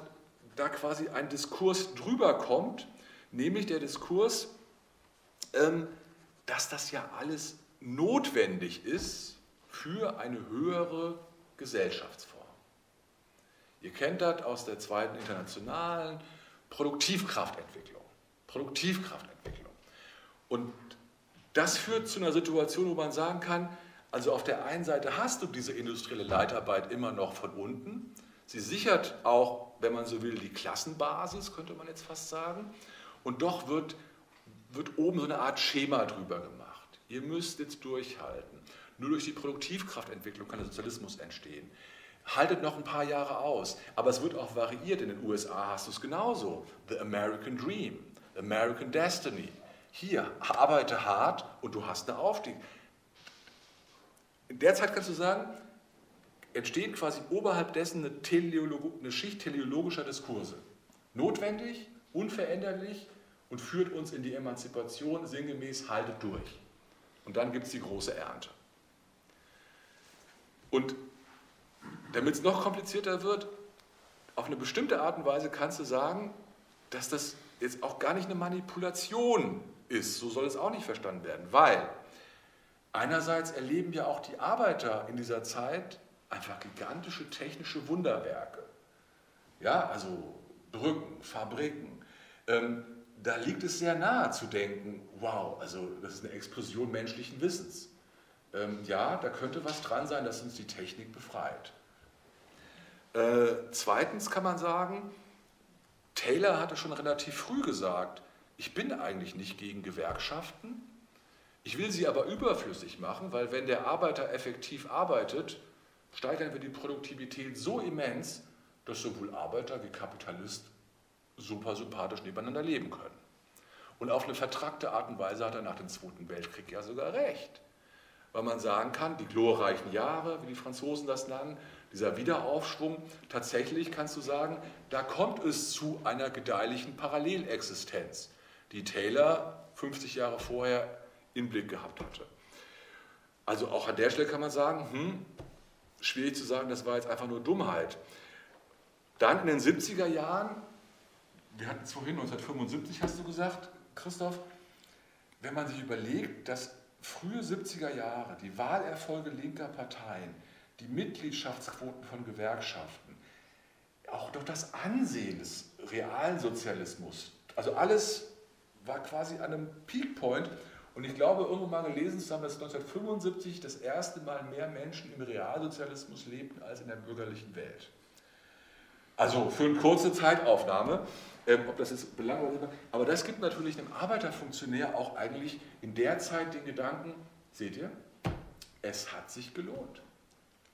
da quasi ein Diskurs drüber kommt, nämlich der Diskurs, ähm, dass das ja alles notwendig ist für eine höhere Gesellschaftsform. Ihr kennt das aus der zweiten internationalen Produktivkraftentwicklung. Produktivkraftentwicklung. Und das führt zu einer Situation, wo man sagen kann, also auf der einen Seite hast du diese industrielle Leitarbeit immer noch von unten. Sie sichert auch, wenn man so will, die Klassenbasis, könnte man jetzt fast sagen. Und doch wird, wird oben so eine Art Schema drüber gemacht. Ihr müsst jetzt durchhalten. Nur durch die Produktivkraftentwicklung kann der Sozialismus entstehen. Haltet noch ein paar Jahre aus, aber es wird auch variiert. In den USA hast du es genauso. The American Dream, American Destiny. Hier, arbeite hart und du hast eine Aufstieg. In der Zeit kannst du sagen, entsteht quasi oberhalb dessen eine, Teleolo eine Schicht teleologischer Diskurse. Notwendig, unveränderlich und führt uns in die Emanzipation sinngemäß haltet durch. Und dann gibt es die große Ernte. Und damit es noch komplizierter wird, auf eine bestimmte Art und Weise kannst du sagen, dass das jetzt auch gar nicht eine Manipulation ist. So soll es auch nicht verstanden werden, weil einerseits erleben ja auch die Arbeiter in dieser Zeit einfach gigantische technische Wunderwerke. Ja, also Brücken, Fabriken. Ähm, da liegt es sehr nahe zu denken, wow, also das ist eine Explosion menschlichen Wissens. Ähm, ja, da könnte was dran sein, dass uns die Technik befreit. Äh, zweitens kann man sagen, Taylor hatte schon relativ früh gesagt, ich bin eigentlich nicht gegen Gewerkschaften, ich will sie aber überflüssig machen, weil wenn der Arbeiter effektiv arbeitet, steigern wir die Produktivität so immens, dass sowohl Arbeiter wie Kapitalist super sympathisch nebeneinander leben können. Und auf eine vertrackte Art und Weise hat er nach dem Zweiten Weltkrieg ja sogar recht. Weil man sagen kann, die glorreichen Jahre, wie die Franzosen das nennen, dieser Wiederaufschwung, tatsächlich kannst du sagen, da kommt es zu einer gedeihlichen Parallelexistenz, die Taylor 50 Jahre vorher im Blick gehabt hatte. Also auch an der Stelle kann man sagen, hm, schwierig zu sagen, das war jetzt einfach nur Dummheit. Dann in den 70er Jahren, wir hatten es vorhin, 1975 hast du gesagt, Christoph, wenn man sich überlegt, dass frühe 70er Jahre die Wahlerfolge linker Parteien, die Mitgliedschaftsquoten von Gewerkschaften, auch doch das Ansehen des realen Sozialismus, also alles war quasi an einem Peakpoint und ich glaube, irgendwo mal gelesen zu haben, dass 1975 das erste Mal mehr Menschen im Realsozialismus lebten als in der bürgerlichen Welt. Also für eine kurze Zeitaufnahme, ähm, ob das jetzt belanglos ist, aber das gibt natürlich einem Arbeiterfunktionär auch eigentlich in der Zeit den Gedanken, seht ihr, es hat sich gelohnt.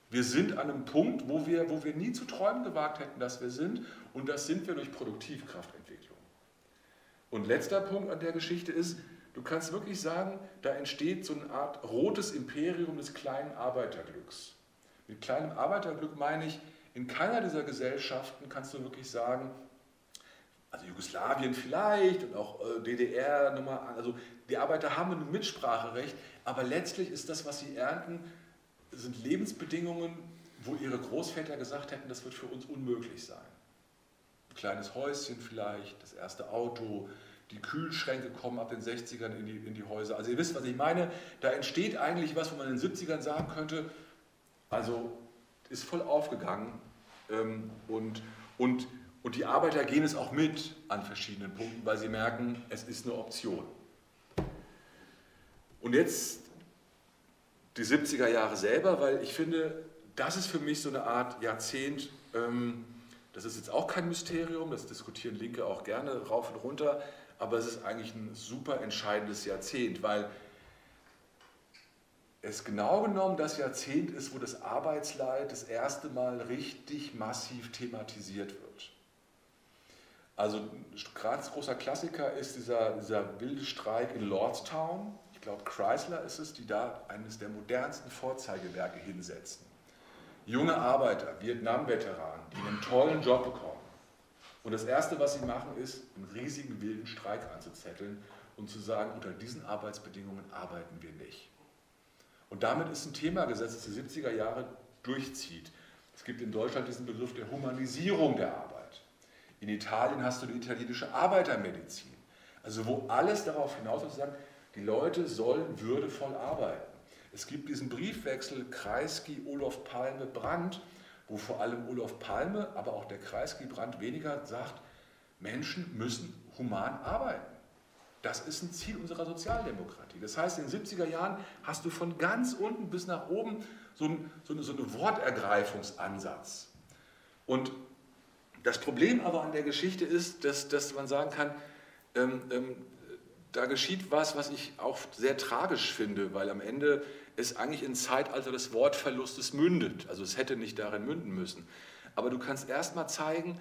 Wir sind an einem Punkt, wo wir, wo wir nie zu träumen gewagt hätten, dass wir sind, und das sind wir durch Produktivkraftentwicklung. Und letzter Punkt an der Geschichte ist, Du kannst wirklich sagen, da entsteht so eine Art rotes Imperium des kleinen Arbeiterglücks. Mit kleinem Arbeiterglück meine ich, in keiner dieser Gesellschaften kannst du wirklich sagen, also Jugoslawien vielleicht und auch äh, DDR, also die Arbeiter haben ein Mitspracherecht, aber letztlich ist das, was sie ernten, sind Lebensbedingungen, wo ihre Großväter gesagt hätten, das wird für uns unmöglich sein. Ein kleines Häuschen vielleicht, das erste Auto, die Kühlschränke kommen ab den 60ern in die, in die Häuser. Also ihr wisst, was ich meine. Da entsteht eigentlich was, wo man in den 70ern sagen könnte, also ist voll aufgegangen ähm, und, und, und die Arbeiter gehen es auch mit an verschiedenen Punkten, weil sie merken, es ist eine Option. Und jetzt die 70er Jahre selber, weil ich finde, das ist für mich so eine Art Jahrzehnt, ähm, das ist jetzt auch kein Mysterium, das diskutieren Linke auch gerne rauf und runter, aber es ist eigentlich ein super entscheidendes Jahrzehnt, weil es genau genommen das Jahrzehnt ist, wo das Arbeitsleid das erste Mal richtig massiv thematisiert wird. Also ganz großer Klassiker ist dieser, dieser wilde Streik in Lordstown. Ich glaube, Chrysler ist es, die da eines der modernsten Vorzeigewerke hinsetzen. Junge Arbeiter, Vietnam-Veteranen, die einen tollen Job bekommen und das Erste, was sie machen, ist, einen riesigen wilden Streik anzuzetteln und zu sagen, unter diesen Arbeitsbedingungen arbeiten wir nicht. Und damit ist ein Thema gesetzt, das die 70er Jahre durchzieht. Es gibt in Deutschland diesen Begriff der Humanisierung der Arbeit. In Italien hast du die italienische Arbeitermedizin. Also wo alles darauf hinaus ist, die Leute sollen würdevoll arbeiten. Es gibt diesen Briefwechsel Kreisky, Olof Palme, Brandt, wo vor allem Olaf Palme, aber auch der Kreisgebrand weniger sagt, Menschen müssen human arbeiten. Das ist ein Ziel unserer Sozialdemokratie. Das heißt, in den 70er Jahren hast du von ganz unten bis nach oben so, ein, so, eine, so einen Wortergreifungsansatz. Und das Problem aber an der Geschichte ist, dass, dass man sagen kann, ähm, ähm, da geschieht was, was ich auch sehr tragisch finde, weil am Ende es eigentlich in Zeitalter des Wortverlustes mündet. Also es hätte nicht darin münden müssen. Aber du kannst erstmal zeigen,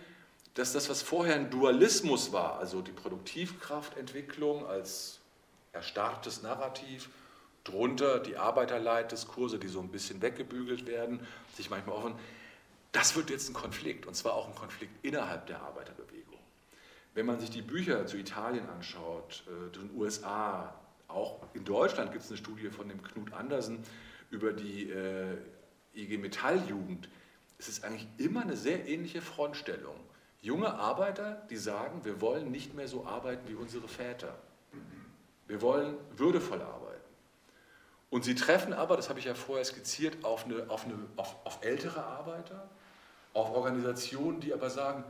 dass das, was vorher ein Dualismus war, also die Produktivkraftentwicklung als erstarrtes Narrativ, drunter die Arbeiterleitdiskurse, die so ein bisschen weggebügelt werden, sich manchmal offen, das wird jetzt ein Konflikt, und zwar auch ein Konflikt innerhalb der Arbeiterbewegung. Wenn man sich die Bücher zu Italien anschaut, äh, den USA, auch in Deutschland gibt es eine Studie von dem Knut Andersen über die äh, IG Metalljugend, es ist eigentlich immer eine sehr ähnliche Frontstellung. Junge Arbeiter, die sagen, wir wollen nicht mehr so arbeiten wie unsere Väter. Wir wollen würdevoll arbeiten. Und sie treffen aber, das habe ich ja vorher skizziert, auf, eine, auf, eine, auf, auf ältere Arbeiter, auf Organisationen, die aber sagen,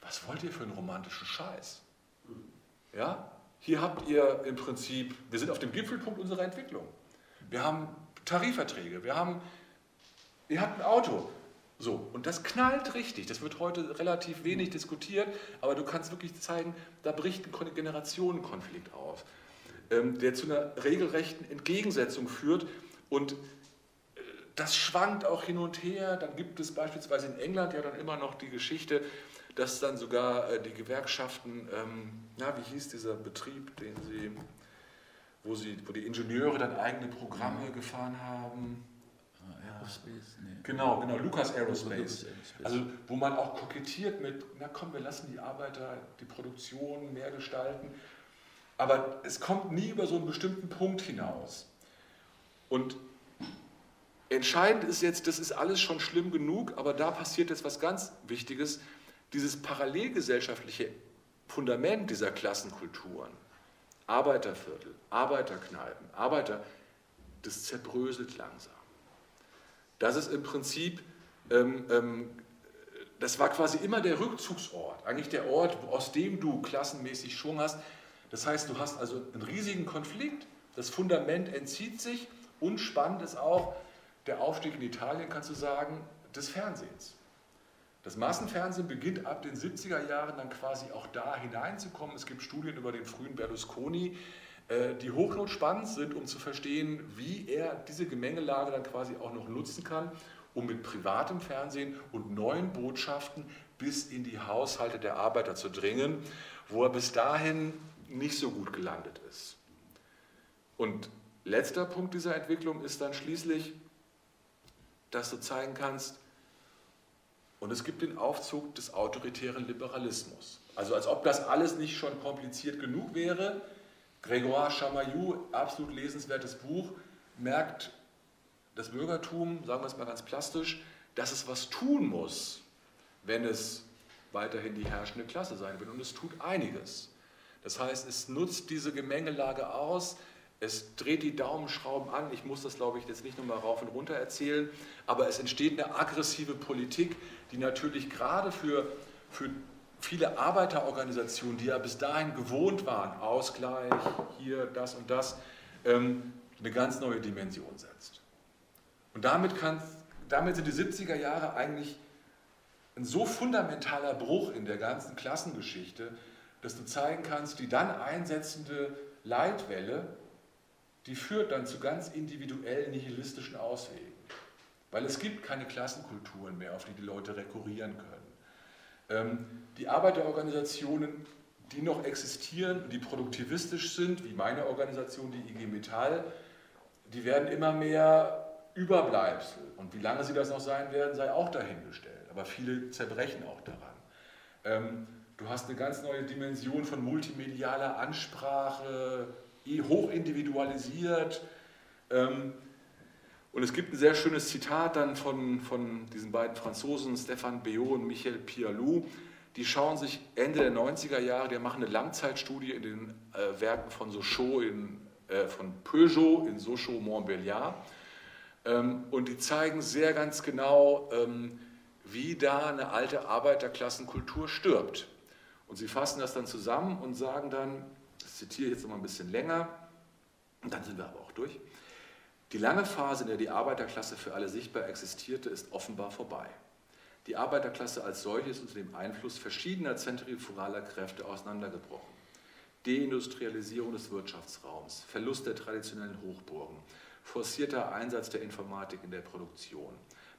was wollt ihr für einen romantischen Scheiß? Ja? Hier habt ihr im Prinzip, wir sind auf dem Gipfelpunkt unserer Entwicklung. Wir haben Tarifverträge, wir haben, ihr habt ein Auto. So, und das knallt richtig. Das wird heute relativ wenig diskutiert, aber du kannst wirklich zeigen, da bricht ein Generationenkonflikt auf, ähm, der zu einer regelrechten Entgegensetzung führt. Und das schwankt auch hin und her. Dann gibt es beispielsweise in England ja dann immer noch die Geschichte, dass dann sogar äh, die Gewerkschaften, ähm, na, wie hieß dieser Betrieb, den sie, wo, sie, wo die Ingenieure dann eigene Programme gefahren haben? Ah, Aerospace, nee. Genau, genau, Lucas Aerospace. Also wo man auch kokettiert mit, na komm, wir lassen die Arbeiter die Produktion mehr gestalten. Aber es kommt nie über so einen bestimmten Punkt hinaus. Und Entscheidend ist jetzt, das ist alles schon schlimm genug, aber da passiert jetzt was ganz Wichtiges. Dieses parallelgesellschaftliche Fundament dieser Klassenkulturen, Arbeiterviertel, Arbeiterkneipen, Arbeiter, das zerbröselt langsam. Das ist im Prinzip, ähm, ähm, das war quasi immer der Rückzugsort, eigentlich der Ort, aus dem du klassenmäßig Schwung hast. Das heißt, du hast also einen riesigen Konflikt, das Fundament entzieht sich und spannend ist auch, der Aufstieg in Italien, kannst du sagen, des Fernsehens. Das Massenfernsehen beginnt ab den 70er Jahren dann quasi auch da hineinzukommen. Es gibt Studien über den frühen Berlusconi, äh, die hochnotspannend sind, um zu verstehen, wie er diese Gemengelage dann quasi auch noch nutzen kann, um mit privatem Fernsehen und neuen Botschaften bis in die Haushalte der Arbeiter zu dringen, wo er bis dahin nicht so gut gelandet ist. Und letzter Punkt dieser Entwicklung ist dann schließlich dass du zeigen kannst, und es gibt den Aufzug des autoritären Liberalismus. Also als ob das alles nicht schon kompliziert genug wäre. Grégoire Chamaillou, absolut lesenswertes Buch, merkt das Bürgertum, sagen wir es mal ganz plastisch, dass es was tun muss, wenn es weiterhin die herrschende Klasse sein will. Und es tut einiges. Das heißt, es nutzt diese Gemengelage aus, es dreht die Daumenschrauben an. Ich muss das, glaube ich, jetzt nicht nochmal rauf und runter erzählen. Aber es entsteht eine aggressive Politik, die natürlich gerade für, für viele Arbeiterorganisationen, die ja bis dahin gewohnt waren, Ausgleich, hier, das und das, ähm, eine ganz neue Dimension setzt. Und damit, damit sind die 70er Jahre eigentlich ein so fundamentaler Bruch in der ganzen Klassengeschichte, dass du zeigen kannst, die dann einsetzende Leitwelle die führt dann zu ganz individuellen nihilistischen Auswegen. Weil es gibt keine Klassenkulturen mehr, auf die die Leute rekurrieren können. Ähm, die Arbeiterorganisationen, die noch existieren, die produktivistisch sind, wie meine Organisation, die IG Metall, die werden immer mehr Überbleibsel. Und wie lange sie das noch sein werden, sei auch dahingestellt. Aber viele zerbrechen auch daran. Ähm, du hast eine ganz neue Dimension von multimedialer Ansprache, hoch individualisiert. Und es gibt ein sehr schönes Zitat dann von, von diesen beiden Franzosen, Stéphane Béot und Michel Pialou. Die schauen sich Ende der 90er Jahre, die machen eine Langzeitstudie in den äh, Werken von in, äh, von Peugeot in Sochaux Montbéliard. Ähm, und die zeigen sehr ganz genau, ähm, wie da eine alte Arbeiterklassenkultur stirbt. Und sie fassen das dann zusammen und sagen dann, zitiere jetzt noch mal ein bisschen länger und dann sind wir aber auch durch. Die lange Phase, in der die Arbeiterklasse für alle sichtbar existierte, ist offenbar vorbei. Die Arbeiterklasse als solche ist unter dem Einfluss verschiedener zentrifugaler Kräfte auseinandergebrochen. Deindustrialisierung des Wirtschaftsraums, Verlust der traditionellen Hochburgen, forcierter Einsatz der Informatik in der Produktion,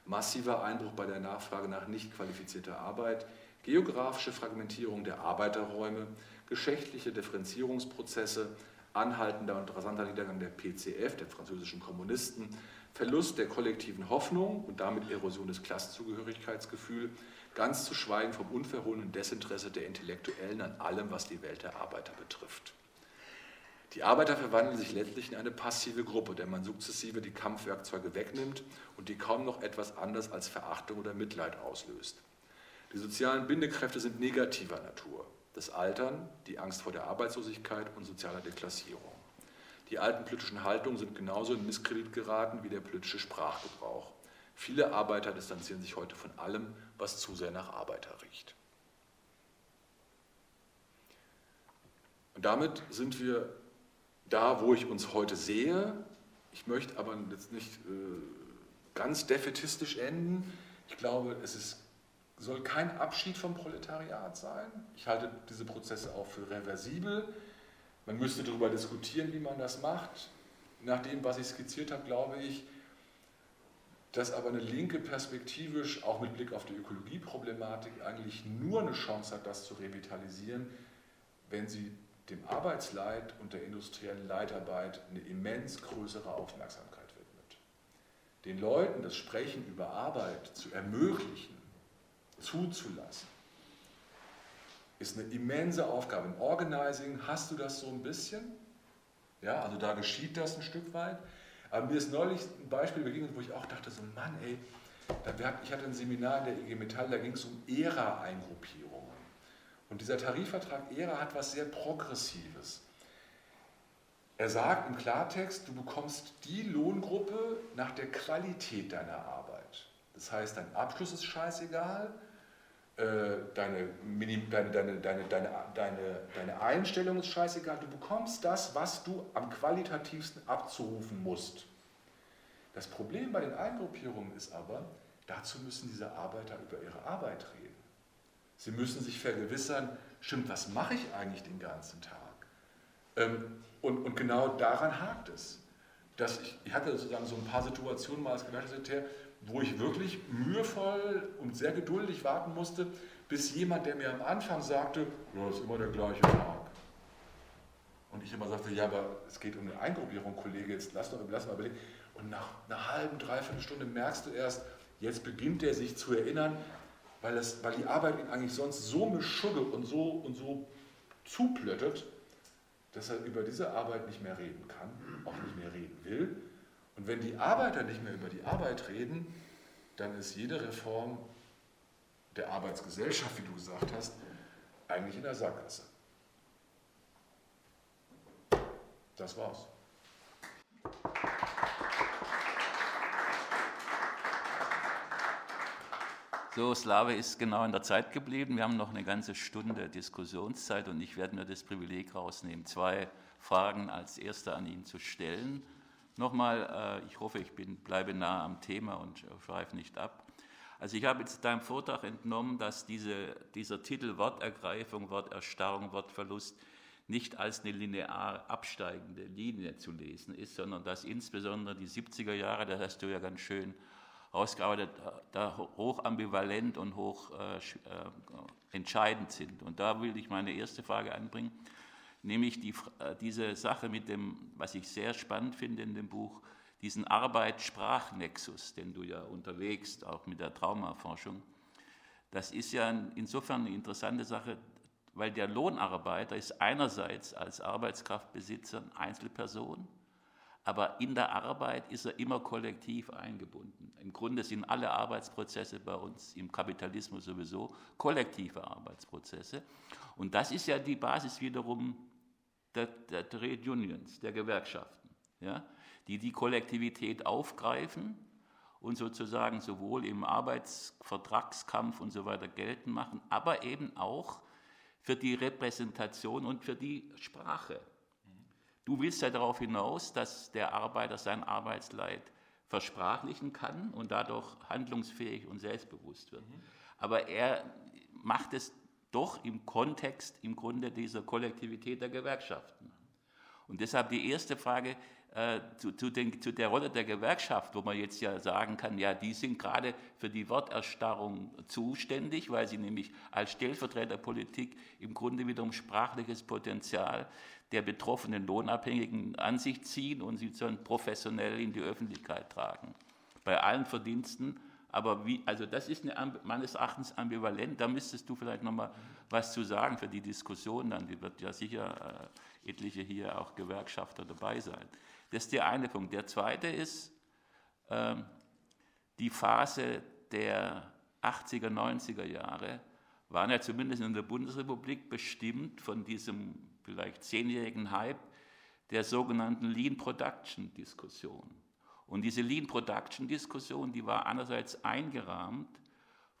massiver Einbruch bei der Nachfrage nach nicht qualifizierter Arbeit, geografische Fragmentierung der Arbeiterräume, geschlechtliche Differenzierungsprozesse, anhaltender und rasanter Niedergang der PCF, der französischen Kommunisten, Verlust der kollektiven Hoffnung und damit Erosion des Klassenzugehörigkeitsgefühls, ganz zu schweigen vom unverhohlenen Desinteresse der Intellektuellen an allem, was die Welt der Arbeiter betrifft. Die Arbeiter verwandeln sich letztlich in eine passive Gruppe, der man sukzessive die Kampfwerkzeuge wegnimmt und die kaum noch etwas anderes als Verachtung oder Mitleid auslöst. Die sozialen Bindekräfte sind negativer Natur. Das Altern, die Angst vor der Arbeitslosigkeit und sozialer Deklassierung. Die alten politischen Haltungen sind genauso in Misskredit geraten wie der politische Sprachgebrauch. Viele Arbeiter distanzieren sich heute von allem, was zu sehr nach Arbeiter riecht. Und damit sind wir da, wo ich uns heute sehe. Ich möchte aber jetzt nicht äh, ganz defetistisch enden. Ich glaube, es ist, soll kein Abschied vom Proletariat sein. Ich halte diese Prozesse auch für reversibel. Man müsste darüber diskutieren, wie man das macht. Nach dem, was ich skizziert habe, glaube ich, dass aber eine Linke perspektivisch, auch mit Blick auf die Ökologieproblematik, eigentlich nur eine Chance hat, das zu revitalisieren, wenn sie dem Arbeitsleid und der industriellen Leitarbeit eine immens größere Aufmerksamkeit widmet. Den Leuten das Sprechen über Arbeit zu ermöglichen, zuzulassen, ist eine immense Aufgabe. Im Organizing hast du das so ein bisschen, ja, also da geschieht das ein Stück weit. Aber mir ist neulich ein Beispiel begegnet, wo ich auch dachte, so Mann, ey, ich hatte ein Seminar in der IG Metall, da ging es um ERA-Eingruppierung. Und dieser Tarifvertrag ERA hat was sehr Progressives. Er sagt im Klartext, du bekommst die Lohngruppe nach der Qualität deiner Arbeit. Das heißt, dein Abschluss ist scheißegal, deine, deine, deine, deine, deine, deine Einstellung ist scheißegal, du bekommst das, was du am qualitativsten abzurufen musst. Das Problem bei den Eingruppierungen ist aber, dazu müssen diese Arbeiter über ihre Arbeit reden. Sie müssen sich vergewissern, stimmt, was mache ich eigentlich den ganzen Tag? Ähm, und, und genau daran hakt es. Dass ich, ich hatte sozusagen so ein paar Situationen mal als Gewerkschaftssekretär, wo ich wirklich mühevoll und sehr geduldig warten musste, bis jemand, der mir am Anfang sagte, das ist immer der gleiche Tag. Und ich immer sagte, ja, aber es geht um eine Eingruppierung, Kollege, jetzt lass, doch, lass mal überlegen. Und nach einer halben, dreiviertel Stunde merkst du erst, jetzt beginnt er sich zu erinnern, weil, es, weil die Arbeit ihn eigentlich sonst so mischugge und so, und so zuplöttet, dass er über diese Arbeit nicht mehr reden kann, auch nicht mehr reden will. Und wenn die Arbeiter nicht mehr über die Arbeit reden, dann ist jede Reform der Arbeitsgesellschaft, wie du gesagt hast, eigentlich in der Sackgasse. Das war's. So, Slave ist genau in der Zeit geblieben. Wir haben noch eine ganze Stunde Diskussionszeit und ich werde mir das Privileg rausnehmen, zwei Fragen als erste an ihn zu stellen. Nochmal, äh, ich hoffe, ich bin, bleibe nah am Thema und schweife nicht ab. Also ich habe jetzt deinem Vortrag entnommen, dass diese, dieser Titel Wortergreifung, Worterstarrung, Wortverlust nicht als eine linear absteigende Linie zu lesen ist, sondern dass insbesondere die 70er Jahre, das hast du ja ganz schön rausgearbeitet, da hoch ambivalent und hoch äh, äh, entscheidend sind. Und da will ich meine erste Frage anbringen, nämlich die, äh, diese Sache mit dem, was ich sehr spannend finde in dem Buch, diesen Arbeit-Sprach-Nexus, den du ja unterlegst, auch mit der Traumaforschung. Das ist ja insofern eine interessante Sache, weil der Lohnarbeiter ist einerseits als Arbeitskraftbesitzer Einzelperson, aber in der Arbeit ist er immer kollektiv eingebunden. Im Grunde sind alle Arbeitsprozesse bei uns im Kapitalismus sowieso kollektive Arbeitsprozesse. Und das ist ja die Basis wiederum der, der Trade Unions, der Gewerkschaften, ja, die die Kollektivität aufgreifen und sozusagen sowohl im Arbeitsvertragskampf und so weiter geltend machen, aber eben auch für die Repräsentation und für die Sprache. Du willst ja darauf hinaus, dass der Arbeiter sein Arbeitsleid versprachlichen kann und dadurch handlungsfähig und selbstbewusst wird. Mhm. Aber er macht es doch im Kontext im Grunde dieser Kollektivität der Gewerkschaften. Und deshalb die erste Frage äh, zu, zu, den, zu, der Rolle der Gewerkschaft, wo man jetzt ja sagen kann, ja, die sind gerade für die Worterstarrung zuständig, weil sie nämlich als Stellvertreterpolitik im Grunde wiederum sprachliches Potenzial der betroffenen Lohnabhängigen an sich ziehen und sie dann professionell in die Öffentlichkeit tragen. Bei allen Verdiensten aber wie, also das ist eine, meines Erachtens ambivalent. Da müsstest du vielleicht noch mal was zu sagen für die Diskussion. Dann die wird ja sicher äh, etliche hier auch Gewerkschafter dabei sein. Das ist der eine Punkt. Der zweite ist äh, die Phase der 80er, 90er Jahre waren ja zumindest in der Bundesrepublik bestimmt von diesem vielleicht zehnjährigen Hype der sogenannten Lean Production Diskussion. Und diese Lean Production Diskussion, die war einerseits eingerahmt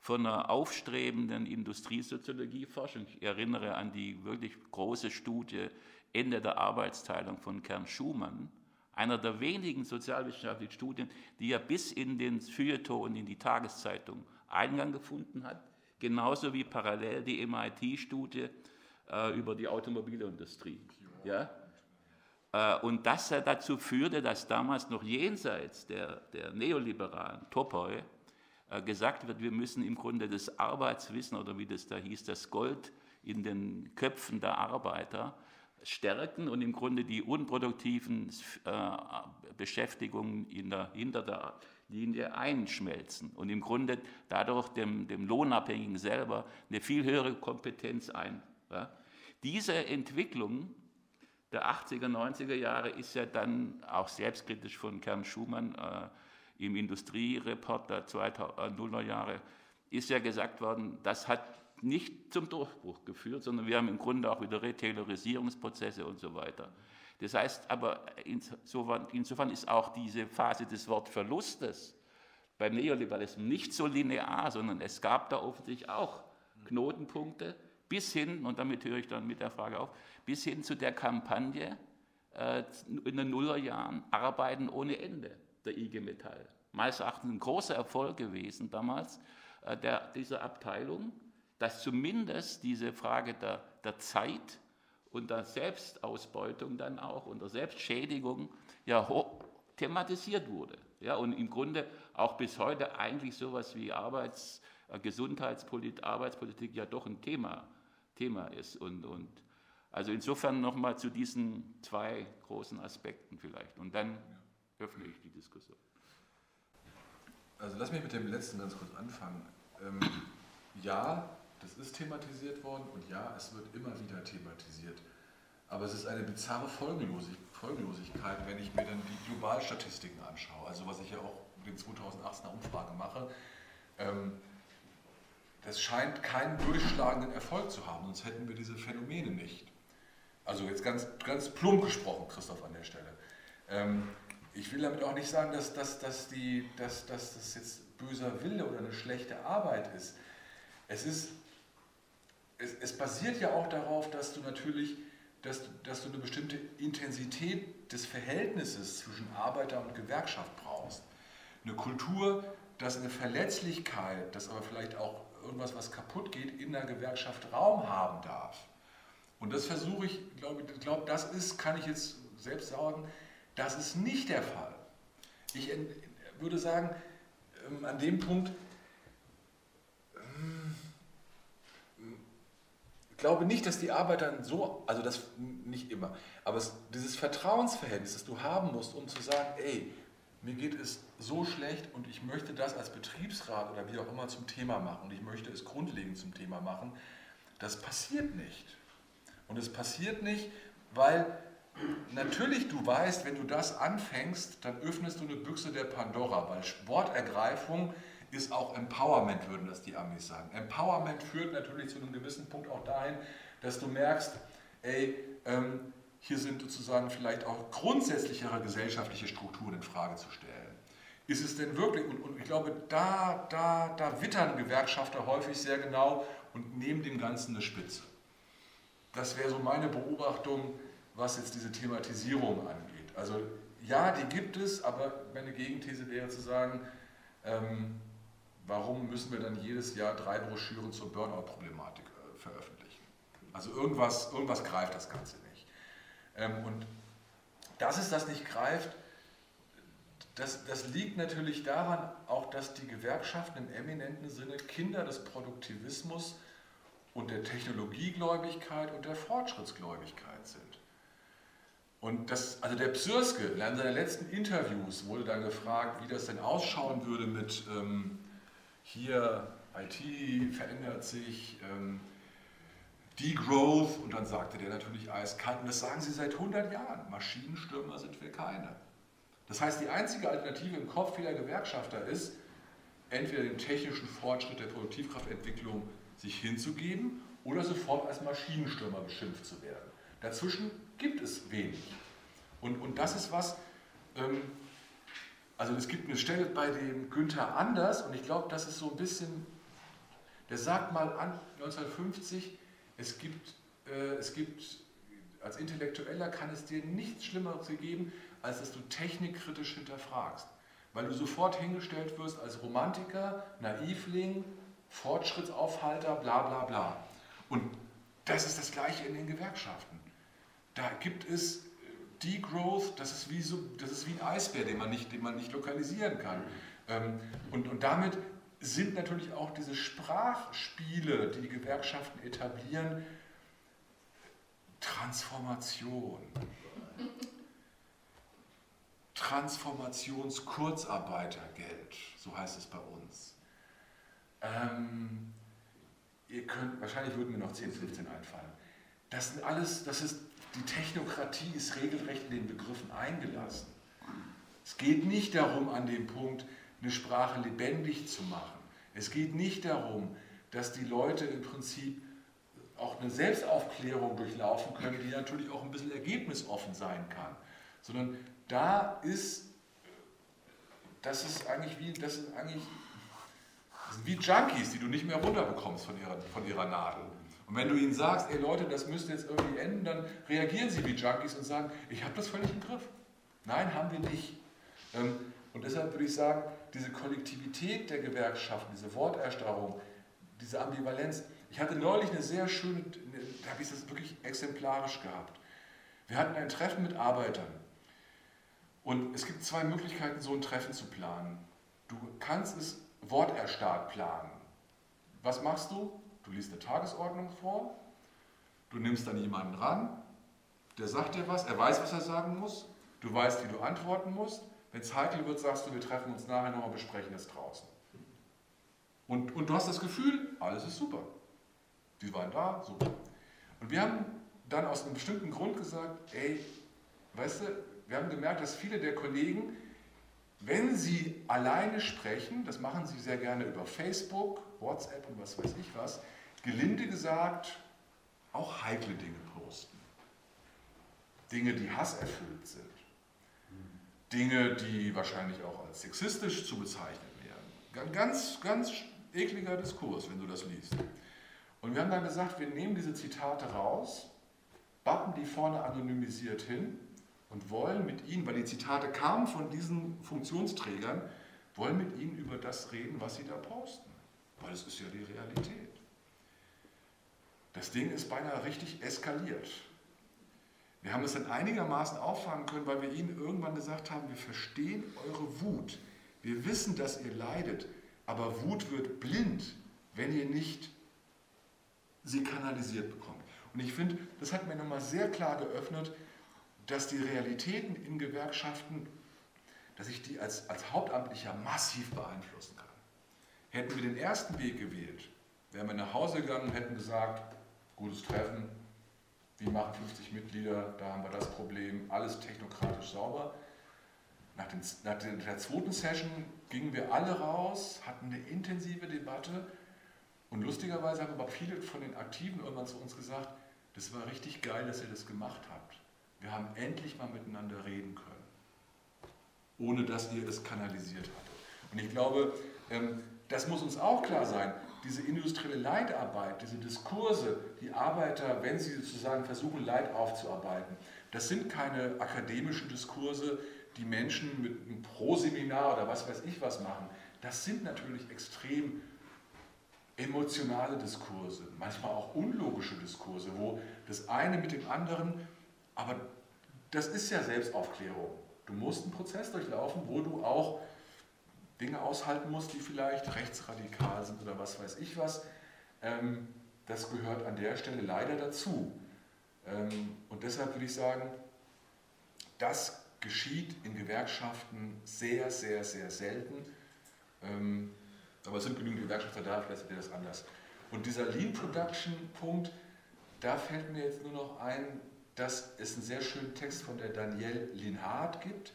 von einer aufstrebenden Industriesoziologieforschung. Ich erinnere an die wirklich große Studie Ende der Arbeitsteilung von Kern Schumann, einer der wenigen sozialwissenschaftlichen Studien, die ja bis in den Feuilleton und in die Tageszeitung Eingang gefunden hat, genauso wie parallel die MIT-Studie äh, über die Automobilindustrie. Ja? Äh, und das dazu führte, dass damals noch jenseits der, der neoliberalen Topoi äh, gesagt wird, wir müssen im Grunde das Arbeitswissen oder wie das da hieß, das Gold in den Köpfen der Arbeiter stärken und im Grunde die unproduktiven äh, Beschäftigungen in der, hinter der Linie einschmelzen und im Grunde dadurch dem, dem Lohnabhängigen selber eine viel höhere Kompetenz ein. Diese Entwicklung der 80er, 90er Jahre ist ja dann auch selbstkritisch von Kern Schumann äh, im Industriereport der 2000er Jahre, ist ja gesagt worden, das hat nicht zum Durchbruch geführt, sondern wir haben im Grunde auch wieder Retailorisierungsprozesse und so weiter. Das heißt aber, insofern, insofern ist auch diese Phase des Wortverlustes beim Neoliberalismus nicht so linear, sondern es gab da offensichtlich auch Knotenpunkte, bis hin, und damit höre ich dann mit der Frage auf, bis hin zu der Kampagne äh, in den Nullerjahren Arbeiten ohne Ende der IG Metall. Meines Erachtens ein großer Erfolg gewesen damals äh, der, dieser Abteilung, dass zumindest diese Frage der, der Zeit und der Selbstausbeutung dann auch und der Selbstschädigung ja thematisiert wurde. Ja, und im Grunde auch bis heute eigentlich sowas wie Arbeits, äh, Gesundheitspolitik, Arbeitspolitik ja doch ein Thema Thema ist. Und, und also insofern nochmal zu diesen zwei großen Aspekten vielleicht. Und dann öffne ich die Diskussion. Also lass mich mit dem letzten ganz kurz anfangen. Ähm, ja, das ist thematisiert worden und ja, es wird immer wieder thematisiert. Aber es ist eine bizarre Folgenlosigkeit, wenn ich mir dann die Globalstatistiken anschaue. Also was ich ja auch in den 2018er Umfrage mache. Ähm, das scheint keinen durchschlagenden Erfolg zu haben, sonst hätten wir diese Phänomene nicht. Also jetzt ganz, ganz plump gesprochen, Christoph, an der Stelle. Ähm, ich will damit auch nicht sagen, dass, dass, dass, die, dass, dass das jetzt böser Wille oder eine schlechte Arbeit ist. Es ist, es, es basiert ja auch darauf, dass du natürlich, dass, dass du eine bestimmte Intensität des Verhältnisses zwischen Arbeiter und Gewerkschaft brauchst. Eine Kultur, dass eine Verletzlichkeit, dass aber vielleicht auch irgendwas, was kaputt geht, in der Gewerkschaft Raum haben darf. Und das versuche ich, glaube ich, glaube, das ist, kann ich jetzt selbst sagen, das ist nicht der Fall. Ich würde sagen, ähm, an dem Punkt, ähm, ich glaube nicht, dass die Arbeiter so, also das nicht immer, aber es, dieses Vertrauensverhältnis, das du haben musst, um zu sagen, ey, mir geht es so schlecht und ich möchte das als Betriebsrat oder wie auch immer zum Thema machen und ich möchte es grundlegend zum Thema machen, das passiert nicht. Und es passiert nicht, weil natürlich du weißt, wenn du das anfängst, dann öffnest du eine Büchse der Pandora, weil Sportergreifung ist auch Empowerment, würden das die Amis sagen. Empowerment führt natürlich zu einem gewissen Punkt auch dahin, dass du merkst, ey, ähm, hier sind sozusagen vielleicht auch grundsätzlichere gesellschaftliche Strukturen in Frage zu stellen. Ist es denn wirklich, und, und ich glaube, da, da, da wittern Gewerkschafter häufig sehr genau und nehmen dem Ganzen eine Spitze. Das wäre so meine Beobachtung, was jetzt diese Thematisierung angeht. Also ja, die gibt es, aber meine Gegenthese wäre zu sagen, ähm, warum müssen wir dann jedes Jahr drei Broschüren zur Burnout-Problematik äh, veröffentlichen. Also irgendwas, irgendwas greift das Ganze nicht. Ähm, und dass es das nicht greift, das, das, liegt natürlich daran, auch dass die Gewerkschaften im eminenten Sinne Kinder des Produktivismus und der Technologiegläubigkeit und der Fortschrittsgläubigkeit sind. Und das, also der Psürske, in seiner letzten Interviews wurde dann gefragt, wie das denn ausschauen würde mit ähm, hier IT verändert sich, ähm, Degrowth und dann sagte der natürlich eiskalt, und das sagen sie seit 100 Jahren, Maschinenstürmer sind wir keine. Das heißt, die einzige Alternative im Kopf vieler Gewerkschafter ist, entweder den technischen Fortschritt der Produktivkraftentwicklung sich hinzugeben oder sofort als Maschinenstürmer beschimpft zu werden. Dazwischen gibt es wenig. Und, und das ist was, ähm, also es gibt eine Stelle bei dem Günther Anders und ich glaube, das ist so ein bisschen, der sagt mal an 1950, es gibt, äh, es gibt, als Intellektueller kann es dir nichts Schlimmeres geben, als dass du technikkritisch hinterfragst. Weil du sofort hingestellt wirst als Romantiker, Naivling, Fortschrittsaufhalter, bla bla bla. Und das ist das Gleiche in den Gewerkschaften. Da gibt es Degrowth, das ist wie, so, das ist wie ein Eisbär, den man nicht, den man nicht lokalisieren kann. Ähm, und, und damit sind natürlich auch diese Sprachspiele, die die Gewerkschaften etablieren, Transformation. Transformationskurzarbeitergeld, so heißt es bei uns. Ähm, ihr könnt, wahrscheinlich würden mir noch 10, 15 einfallen. Das sind alles, das ist, die Technokratie ist regelrecht in den Begriffen eingelassen. Es geht nicht darum, an dem Punkt, eine Sprache lebendig zu machen. Es geht nicht darum, dass die Leute im Prinzip auch eine Selbstaufklärung durchlaufen können, die natürlich auch ein bisschen ergebnisoffen sein kann, sondern da ist, das ist eigentlich wie, das ist eigentlich das sind wie Junkies, die du nicht mehr runterbekommst von ihrer, von ihrer Nadel. Und wenn du ihnen sagst, ey Leute, das müsste jetzt irgendwie enden, dann reagieren sie wie Junkies und sagen, ich habe das völlig im Griff. Nein, haben wir nicht. Ähm, und deshalb würde ich sagen, diese Kollektivität der Gewerkschaften, diese Worterstarrung, diese Ambivalenz. Ich hatte neulich eine sehr schöne, da habe ich das wirklich exemplarisch gehabt. Wir hatten ein Treffen mit Arbeitern. Und es gibt zwei Möglichkeiten, so ein Treffen zu planen. Du kannst es worterstarrt planen. Was machst du? Du liest eine Tagesordnung vor, du nimmst dann jemanden ran, der sagt dir was, er weiß, was er sagen muss, du weißt, wie du antworten musst, wenn es heikel wird, sagst du, wir treffen uns nachher nochmal, besprechen es draußen. Und, und du hast das Gefühl, alles ist super. Die waren da, super. Und wir haben dann aus einem bestimmten Grund gesagt, ey, weißt du, wir haben gemerkt, dass viele der Kollegen, wenn sie alleine sprechen, das machen sie sehr gerne über Facebook, WhatsApp und was weiß ich was, gelinde gesagt, auch heikle Dinge posten. Dinge, die hasserfüllt sind. Dinge, die wahrscheinlich auch als sexistisch zu bezeichnen wären. Ganz, ganz ekliger Diskurs, wenn du das liest. Und wir haben dann gesagt, wir nehmen diese Zitate raus, bappen die vorne anonymisiert hin und wollen mit ihnen, weil die Zitate kamen von diesen Funktionsträgern, wollen mit ihnen über das reden, was sie da posten. Weil es ist ja die Realität. Das Ding ist beinahe richtig eskaliert. Wir haben es dann einigermaßen auffangen können, weil wir ihnen irgendwann gesagt haben, wir verstehen eure Wut. Wir wissen, dass ihr leidet, aber Wut wird blind, wenn ihr nicht sie kanalisiert bekommt. Und ich finde, das hat mir nochmal sehr klar geöffnet, dass die Realitäten in Gewerkschaften, dass ich die als, als Hauptamtlicher massiv beeinflussen kann. Hätten wir den ersten Weg gewählt, wären wir nach Hause gegangen und hätten gesagt, gutes Treffen, wir machen 50 Mitglieder, da haben wir das Problem, alles technokratisch sauber. Nach, den, nach der zweiten Session gingen wir alle raus, hatten eine intensive Debatte und lustigerweise haben aber viele von den Aktiven irgendwann zu uns gesagt, das war richtig geil, dass ihr das gemacht habt. Wir haben endlich mal miteinander reden können, ohne dass ihr es kanalisiert hattet. Und ich glaube, ähm, das muss uns auch klar sein diese industrielle Leitarbeit, diese Diskurse, die Arbeiter, wenn sie sozusagen versuchen, Leid aufzuarbeiten, das sind keine akademischen Diskurse, die Menschen mit einem Pro-Seminar oder was weiß ich was machen. Das sind natürlich extrem emotionale Diskurse, manchmal auch unlogische Diskurse, wo das eine mit dem anderen, aber das ist ja Selbstaufklärung. Du musst einen Prozess durchlaufen, wo du auch Dinge aushalten musst, die vielleicht rechtsradikal sind oder was weiß ich was. Ähm, das gehört an der Stelle leider dazu. Ähm, und deshalb würde ich sagen, das geschieht in Gewerkschaften sehr, sehr, sehr selten. Ähm, aber es sind genügend Gewerkschafter da, vielleicht seht ihr das anders. Und dieser Lean Production Punkt, da fällt mir jetzt nur noch ein, dass es einen sehr schönen Text von der Danielle Linhard gibt.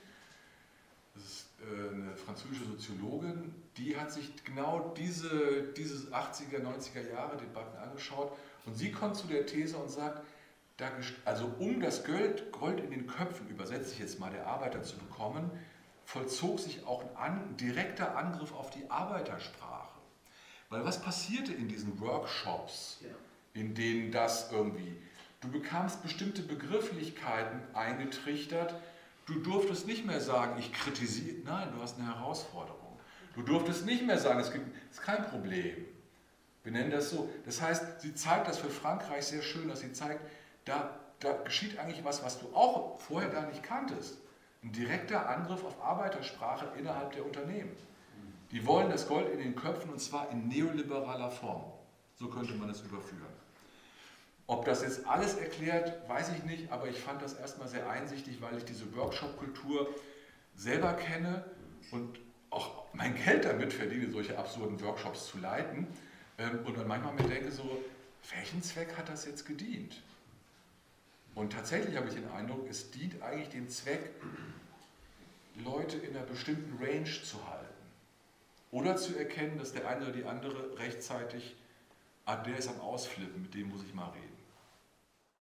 Das ist eine französische Soziologin, die hat sich genau diese, diese 80er, 90er Jahre Debatten angeschaut und sie kommt zu der These und sagt, da, also um das Gold, Gold in den Köpfen, übersetze ich jetzt mal, der Arbeiter zu bekommen, vollzog sich auch ein an, direkter Angriff auf die Arbeitersprache. Weil was passierte in diesen Workshops, in denen das irgendwie, du bekamst bestimmte Begrifflichkeiten eingetrichtert, du durftest nicht mehr sagen, ich kritisiere, nein, du hast eine Herausforderung. Du durftest nicht mehr sagen, es ist kein Problem. Wir nennen das so. Das heißt, sie zeigt das für Frankreich sehr schön, dass sie zeigt, da, da geschieht eigentlich was, was du auch vorher gar nicht kanntest. Ein direkter Angriff auf Arbeitersprache innerhalb der Unternehmen. Die wollen das Gold in den Köpfen und zwar in neoliberaler Form. So könnte man es überführen. Ob das jetzt alles erklärt, weiß ich nicht, aber ich fand das erstmal sehr einsichtig, weil ich diese Workshop-Kultur selber kenne und auch mein Geld damit verdiene, solche absurden Workshops zu leiten. Ähm, und dann manchmal mir denke so, welchen Zweck hat das jetzt gedient? Und tatsächlich habe ich den Eindruck, es dient eigentlich dem Zweck, Leute in einer bestimmten Range zu halten. Oder zu erkennen, dass der eine oder die andere rechtzeitig, ah, der ist am Ausflippen, mit dem muss ich mal reden.